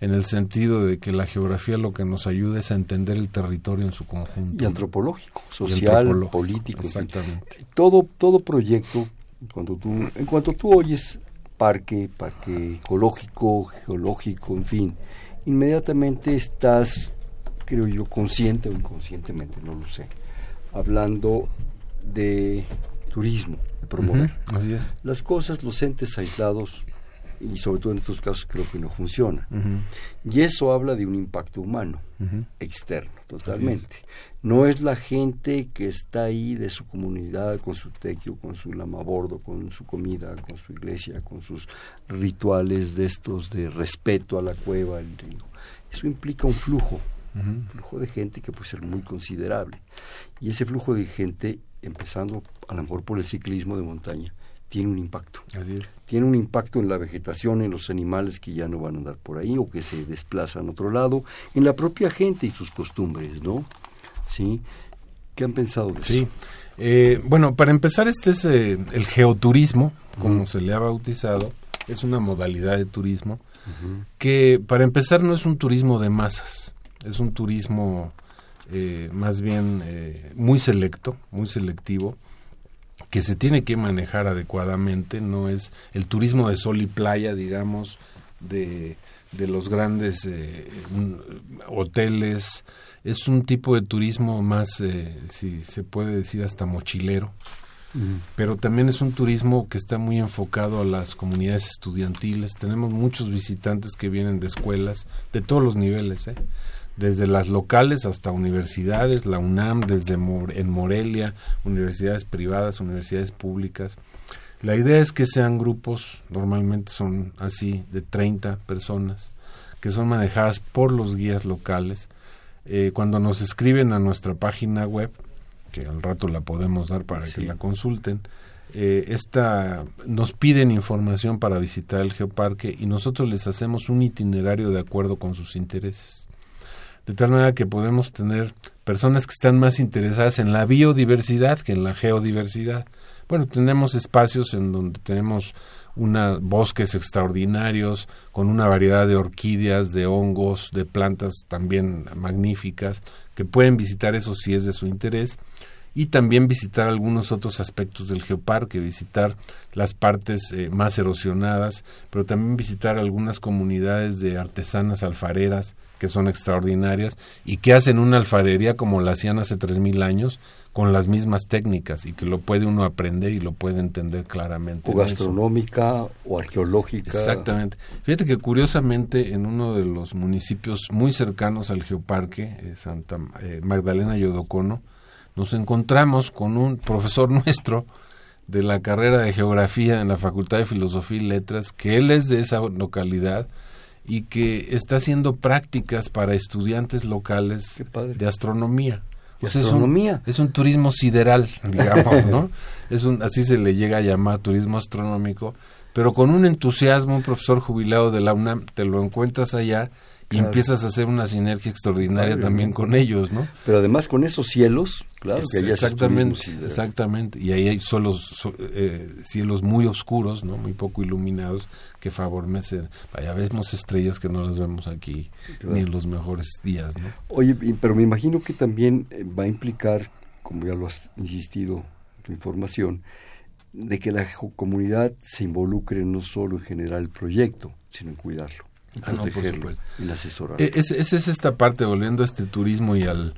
en el sentido de que la geografía lo que nos ayuda es a entender el territorio en su conjunto. Y antropológico, social, político. Exactamente. Todo, todo proyecto, cuando tú, en cuanto tú oyes parque, parque ecológico, geológico, en fin, inmediatamente estás, creo yo, consciente o inconscientemente, no lo sé, hablando de turismo, de promover. así es. Las cosas, los entes aislados y sobre todo en estos casos creo que no funciona. Y eso habla de un impacto humano, externo, totalmente. No es la gente que está ahí de su comunidad, con su tequio, con su lamabordo, con su comida, con su iglesia, con sus rituales de estos de respeto a la cueva, el río. Eso implica un flujo, un flujo de gente que puede ser muy considerable. Y ese flujo de gente, empezando a lo mejor por el ciclismo de montaña, tiene un impacto. Tiene un impacto en la vegetación, en los animales que ya no van a andar por ahí o que se desplazan a otro lado, en la propia gente y sus costumbres, ¿no? ¿Sí? ¿Qué han pensado de sí. eso? Eh, bueno, para empezar, este es eh, el geoturismo, como se le ha bautizado. Es una modalidad de turismo que, para empezar, no es un turismo de masas. Es un turismo eh, más bien muy selecto, muy selectivo que se tiene que manejar adecuadamente, no es el turismo de sol y playa, digamos, de, de los grandes eh, hoteles, es un tipo de turismo más, eh, si se puede decir, hasta mochilero, pero también es un turismo que está muy enfocado a las comunidades estudiantiles. Tenemos muchos visitantes que vienen de escuelas de todos los niveles, ¿eh? Desde las locales hasta universidades, la UNAM, desde en Morelia, universidades privadas, universidades públicas. La idea es que sean grupos, normalmente son así, de 30 personas, que son manejadas por los guías locales. Eh, cuando nos escriben a nuestra página web, que al rato la podemos dar para que la consulten, eh, esta, nos piden información para visitar el geoparque y nosotros les hacemos un itinerario de acuerdo con sus intereses de tal manera que podemos tener personas que están más interesadas en la biodiversidad que en la geodiversidad. Bueno, tenemos espacios en donde tenemos unos bosques extraordinarios con una variedad de orquídeas, de hongos, de plantas también magníficas que pueden visitar eso si es de su interés y también visitar algunos otros aspectos del geoparque, visitar las partes eh, más erosionadas, pero también visitar algunas comunidades de artesanas alfareras que son extraordinarias y que hacen una alfarería como la hacían hace tres mil años con las mismas técnicas y que lo puede uno aprender y lo puede entender claramente. O gastronómica o arqueológica. Exactamente. Fíjate que curiosamente en uno de los municipios muy cercanos al geoparque, eh, Santa eh, Magdalena Yodocono, nos encontramos con un profesor nuestro de la carrera de geografía en la Facultad de Filosofía y Letras, que él es de esa localidad y que está haciendo prácticas para estudiantes locales de astronomía. astronomía? Es un, turismo sideral, digamos, ¿no? Es un, así se le llega a llamar turismo astronómico, pero con un entusiasmo, un profesor jubilado de la UNAM, te lo encuentras allá y empiezas a hacer una sinergia extraordinaria también con ellos, ¿no? Pero además con esos cielos, claro, que allá exactamente, exactamente, y ahí hay solos, eh, cielos muy oscuros, ¿no? Muy poco iluminados que favorecen, vaya, vemos estrellas que no las vemos aquí ni en los mejores días, ¿no? Oye, pero me imagino que también eh, va a implicar, como ya lo has insistido tu información, de que la comunidad se involucre no solo en generar el proyecto, sino en cuidarlo. Ah, no, por supuesto. Y asesorar. Esa es, es, esta parte, volviendo a este turismo y al,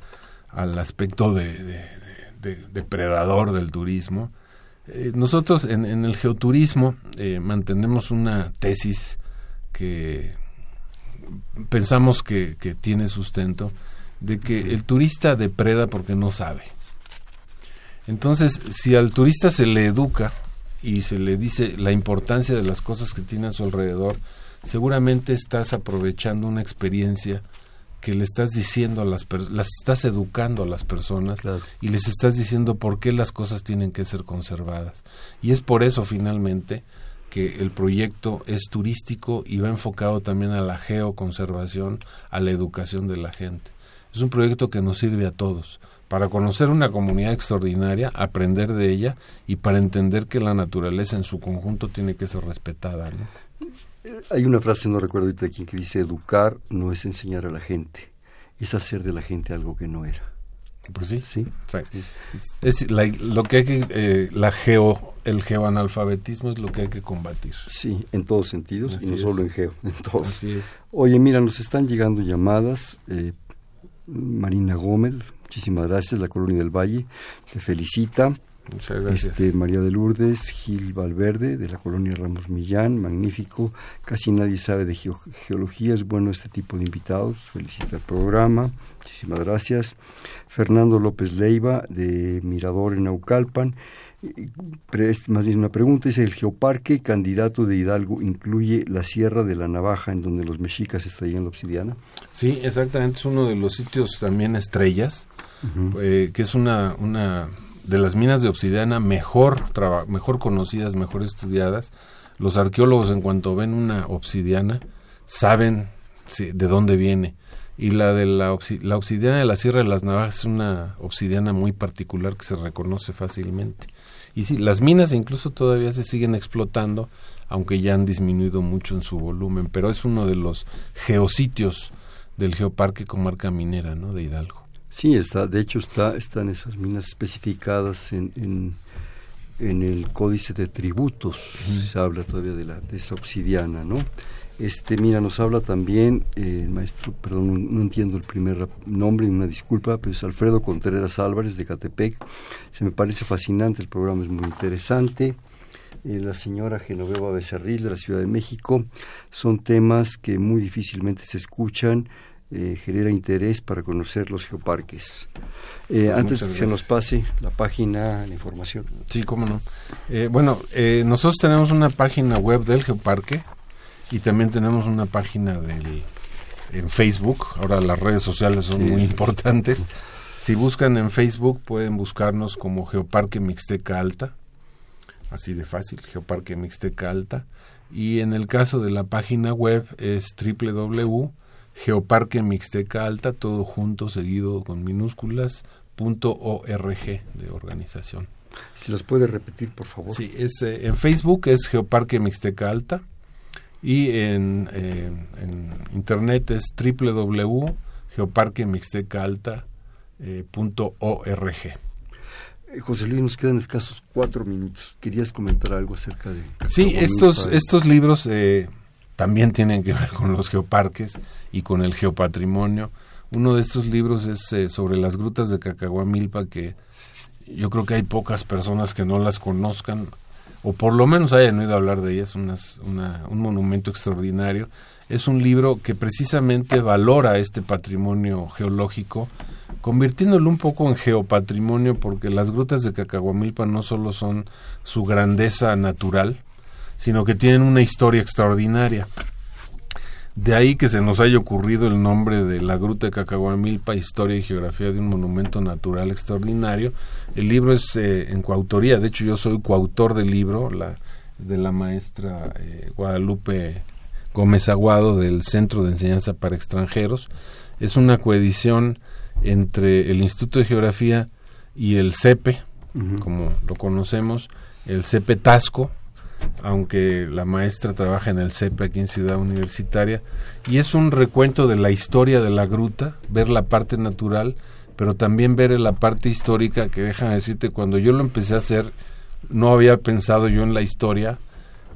al aspecto de, depredador del turismo. Eh, nosotros en, en, el geoturismo eh, mantenemos una tesis que pensamos que, que tiene sustento, de que el turista depreda porque no sabe. Entonces, si al turista se le educa y se le dice la importancia de las cosas que tiene a su alrededor, seguramente estás aprovechando una experiencia que le estás diciendo a las personas, las estás educando a las personas y les estás diciendo por qué las cosas tienen que ser conservadas. Y es por eso finalmente que el proyecto es turístico y va enfocado también a la geoconservación, a la educación de la gente. Es un proyecto que nos sirve a todos para conocer una comunidad extraordinaria, aprender de ella y para entender que la naturaleza en su conjunto tiene que ser respetada. Hay una frase, no recuerdo ahorita de quién, que dice, educar no es enseñar a la gente, es hacer de la gente algo que no era. Pues sí, sí. Es, lo que hay que, eh, la geo, el geoanalfabetismo es lo que hay que combatir. Sí, en todos sentidos, y no solo en geo, en todos. Oye, mira, nos están llegando llamadas. Eh, Marina Gómez, muchísimas gracias, la Colonia del Valle, te felicita. Muchas gracias. Este, María de Lourdes, Gil Valverde, de la colonia Ramos Millán, magnífico. Casi nadie sabe de geología, es bueno este tipo de invitados. Felicita el programa, muchísimas gracias. Fernando López Leiva, de Mirador en Naucalpan. Más bien una pregunta, es el geoparque candidato de Hidalgo incluye la Sierra de la Navaja en donde los mexicas extraían la obsidiana. Sí, exactamente, es uno de los sitios también estrellas, eh, que es una, una de las minas de obsidiana mejor, mejor conocidas, mejor estudiadas. Los arqueólogos en cuanto ven una obsidiana saben de dónde viene. Y la de la, obsidiana de la Sierra de las Navajas es una obsidiana muy particular que se reconoce fácilmente. Y sí, las minas incluso todavía se siguen explotando, aunque ya han disminuido mucho en su volumen, pero es uno de los geositios del Geoparque Comarca Minera, ¿no? De Hidalgo. Sí, está, de hecho está, están esas minas especificadas en, en, en el Códice de Tributos, se habla todavía de, la, de esa obsidiana, ¿no? Este, mira, nos habla también eh, el maestro, perdón, no, entiendo el primer nombre, una disculpa, pero es Alfredo Contreras Álvarez de Catepec. Se me parece fascinante, el programa es muy interesante. Eh, la señora Genoveva Becerril de la Ciudad de México. Son temas que muy difícilmente se escuchan, eh, genera interés para conocer los geoparques. antes que se nos pase la página, la información. Sí, cómo no. bueno, nosotros tenemos una página web del geoparque y también tenemos una página del, en Facebook. Ahora las redes sociales son muy importantes. Si buscan en Facebook pueden buscarnos como Geoparque Mixteca Alta. Así de fácil, Geoparque Mixteca Alta. Y en el caso de la página web es www.geoparque Mixteca Alta, todo junto, seguido con minúsculas, punto .org de organización. Si los puede repetir, por favor. Sí, es, eh, en Facebook es Geoparque Mixteca Alta y en, en internet es www.geoparquemixtecaalta.org. Eh, José Luis, nos quedan escasos cuatro minutos. ¿Querías comentar algo acerca de... Sí, estos, estos libros eh, también tienen que ver con los geoparques y con el geopatrimonio. Uno de estos libros es eh, sobre las grutas de Cacahuamilpa, que yo creo que hay pocas personas que no las conozcan o por lo menos hayan oído hablar de ella, es un monumento extraordinario. Es un libro que precisamente valora este patrimonio geológico, convirtiéndolo un poco en geopatrimonio, porque las grutas de Cacahuamilpa no solo son su grandeza natural, sino que tienen una historia extraordinaria. De ahí que se nos haya ocurrido el nombre de la Gruta de Cacahuamilpa, Historia y Geografía de un Monumento Natural Extraordinario. El libro es eh, en coautoría, de hecho yo soy coautor del libro, la, de la maestra eh, Guadalupe Gómez Aguado del Centro de Enseñanza para Extranjeros. Es una coedición entre el Instituto de Geografía y el CEPE, como lo conocemos, el CEPE Tasco, aunque la maestra trabaja en el CEP aquí en Ciudad Universitaria, y es un recuento de la historia de la gruta, ver la parte natural, pero también ver la parte histórica que déjame decirte, cuando yo lo empecé a hacer, no había pensado yo en la historia,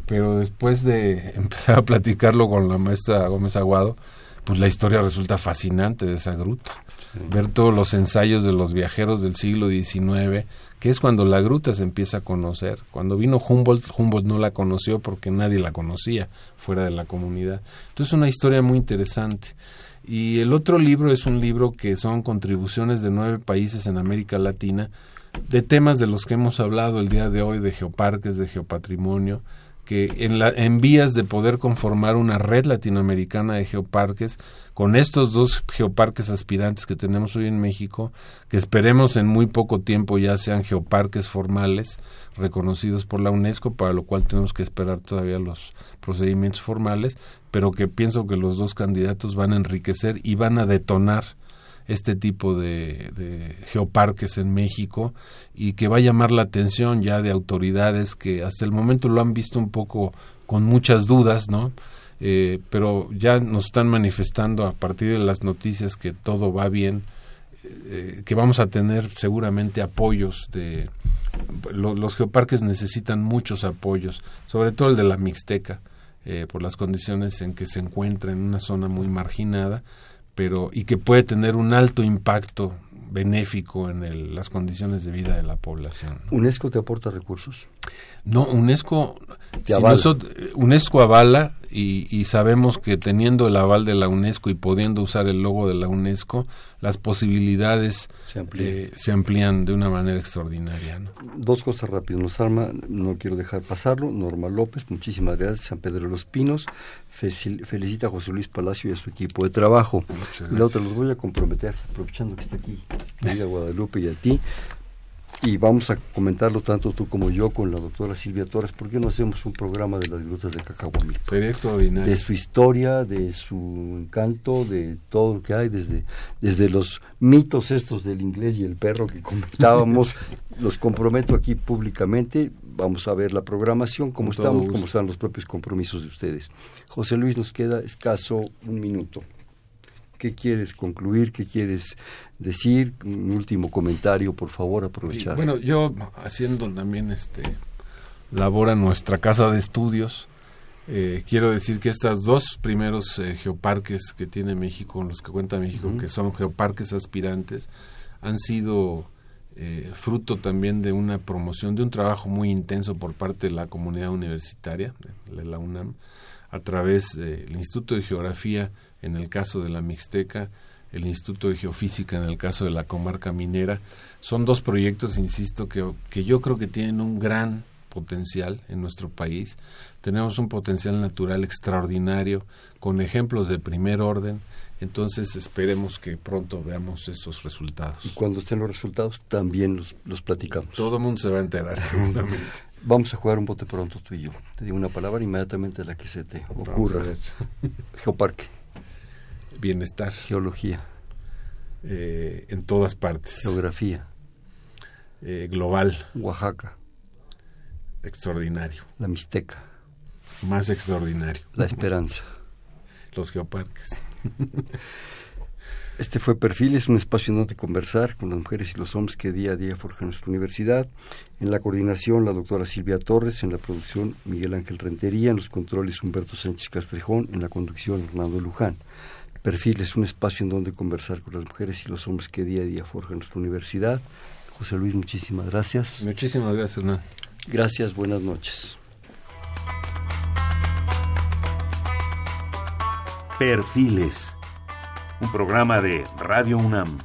pero después de empezar a platicarlo con la maestra Gómez Aguado, pues la historia resulta fascinante de esa gruta. Ver todos los ensayos de los viajeros del siglo XIX, que es cuando la gruta se empieza a conocer. Cuando vino Humboldt, Humboldt no la conoció porque nadie la conocía fuera de la comunidad. Entonces es una historia muy interesante. Y el otro libro es un libro que son contribuciones de nueve países en América Latina de temas de los que hemos hablado el día de hoy, de geoparques, de geopatrimonio, que en, la, en vías de poder conformar una red latinoamericana de geoparques, con estos dos geoparques aspirantes que tenemos hoy en México, que esperemos en muy poco tiempo ya sean geoparques formales, reconocidos por la UNESCO, para lo cual tenemos que esperar todavía los procedimientos formales, pero que pienso que los dos candidatos van a enriquecer y van a detonar este tipo de, geoparques en México y que va a llamar la atención ya de autoridades que hasta el momento lo han visto un poco con muchas dudas, ¿no? Eh, pero ya nos están manifestando a partir de las noticias que todo va bien, eh, que vamos a tener seguramente apoyos de los geoparques necesitan muchos apoyos, sobre todo el de la Mixteca, eh, por las condiciones en que se encuentra en una zona muy marginada pero y que puede tener un alto impacto benéfico en las condiciones de vida de la población. ¿UNESCO te aporta recursos? No, UNESCO, UNESCO avala y, sabemos que teniendo el aval de la UNESCO y pudiendo usar el logo de la UNESCO, las posibilidades se amplían, eh, de una manera extraordinaria. Dos cosas rápidas. Nos arma, no quiero dejar pasarlo, Norma López, muchísimas gracias, San Pedro de los Pinos, felicita a José Luis Palacio y a su equipo de trabajo. Y la otra, los voy a comprometer, aprovechando que está aquí, a Guadalupe y a ti, y vamos a comentarlo tanto tú como yo con la doctora Silvia Torres, ¿por qué no hacemos un programa de las grutas de Cacahuamilpa? Sería extraordinario. De su historia, de su encanto, de todo lo que hay, desde, desde los mitos estos del inglés y el perro que comentábamos, los comprometo aquí públicamente, vamos a ver la programación, cómo estamos, cómo están los propios compromisos de ustedes. José Luis, nos queda escaso un minuto. ¿Qué quieres concluir? ¿Qué quieres decir? Un último comentario, por favor, aprovechar. bueno, yo haciendo también este labor a nuestra casa de estudios, eh, quiero decir que estos dos primeros eh, geoparques que tiene México, los que cuenta México, que son geoparques aspirantes, han sido eh, fruto también de una promoción, de un trabajo muy intenso por parte de la comunidad universitaria, de la UNAM, a través del Instituto de Geografía en el caso de la Mixteca, el Instituto de Geofísica en el caso de la comarca minera. Son dos proyectos, insisto, que, que yo creo que tienen un gran potencial en nuestro país. Tenemos un potencial natural extraordinario, con ejemplos de primer orden. Entonces esperemos que pronto veamos esos resultados. Y cuando estén los resultados también los, los platicamos. Todo el mundo se va a enterar, seguramente. Vamos a jugar un bote pronto tú y yo. Te digo una palabra inmediatamente la que se te ocurra. Geoparque. Bienestar. Geología. Eh, en todas partes. Geografía. Eh, global. Oaxaca. Extraordinario. La Mixteca. Más extraordinario. La Esperanza. Los geoparques. Este fue Perfiles, un espacio en donde conversar con las mujeres y los hombres que día a día forjan nuestra universidad. En la coordinación, la doctora Silvia Torres, en la producción, Miguel Ángel Rentería, en los controles, Humberto Sánchez Castrejón, en la conducción, Hernando Luján. Perfiles, un espacio en donde conversar con las mujeres y los hombres que día a día forjan nuestra universidad. José Luis, muchísimas gracias. Muchísimas gracias, Hernán. Gracias, buenas noches. Perfiles, un programa de Radio UNAM.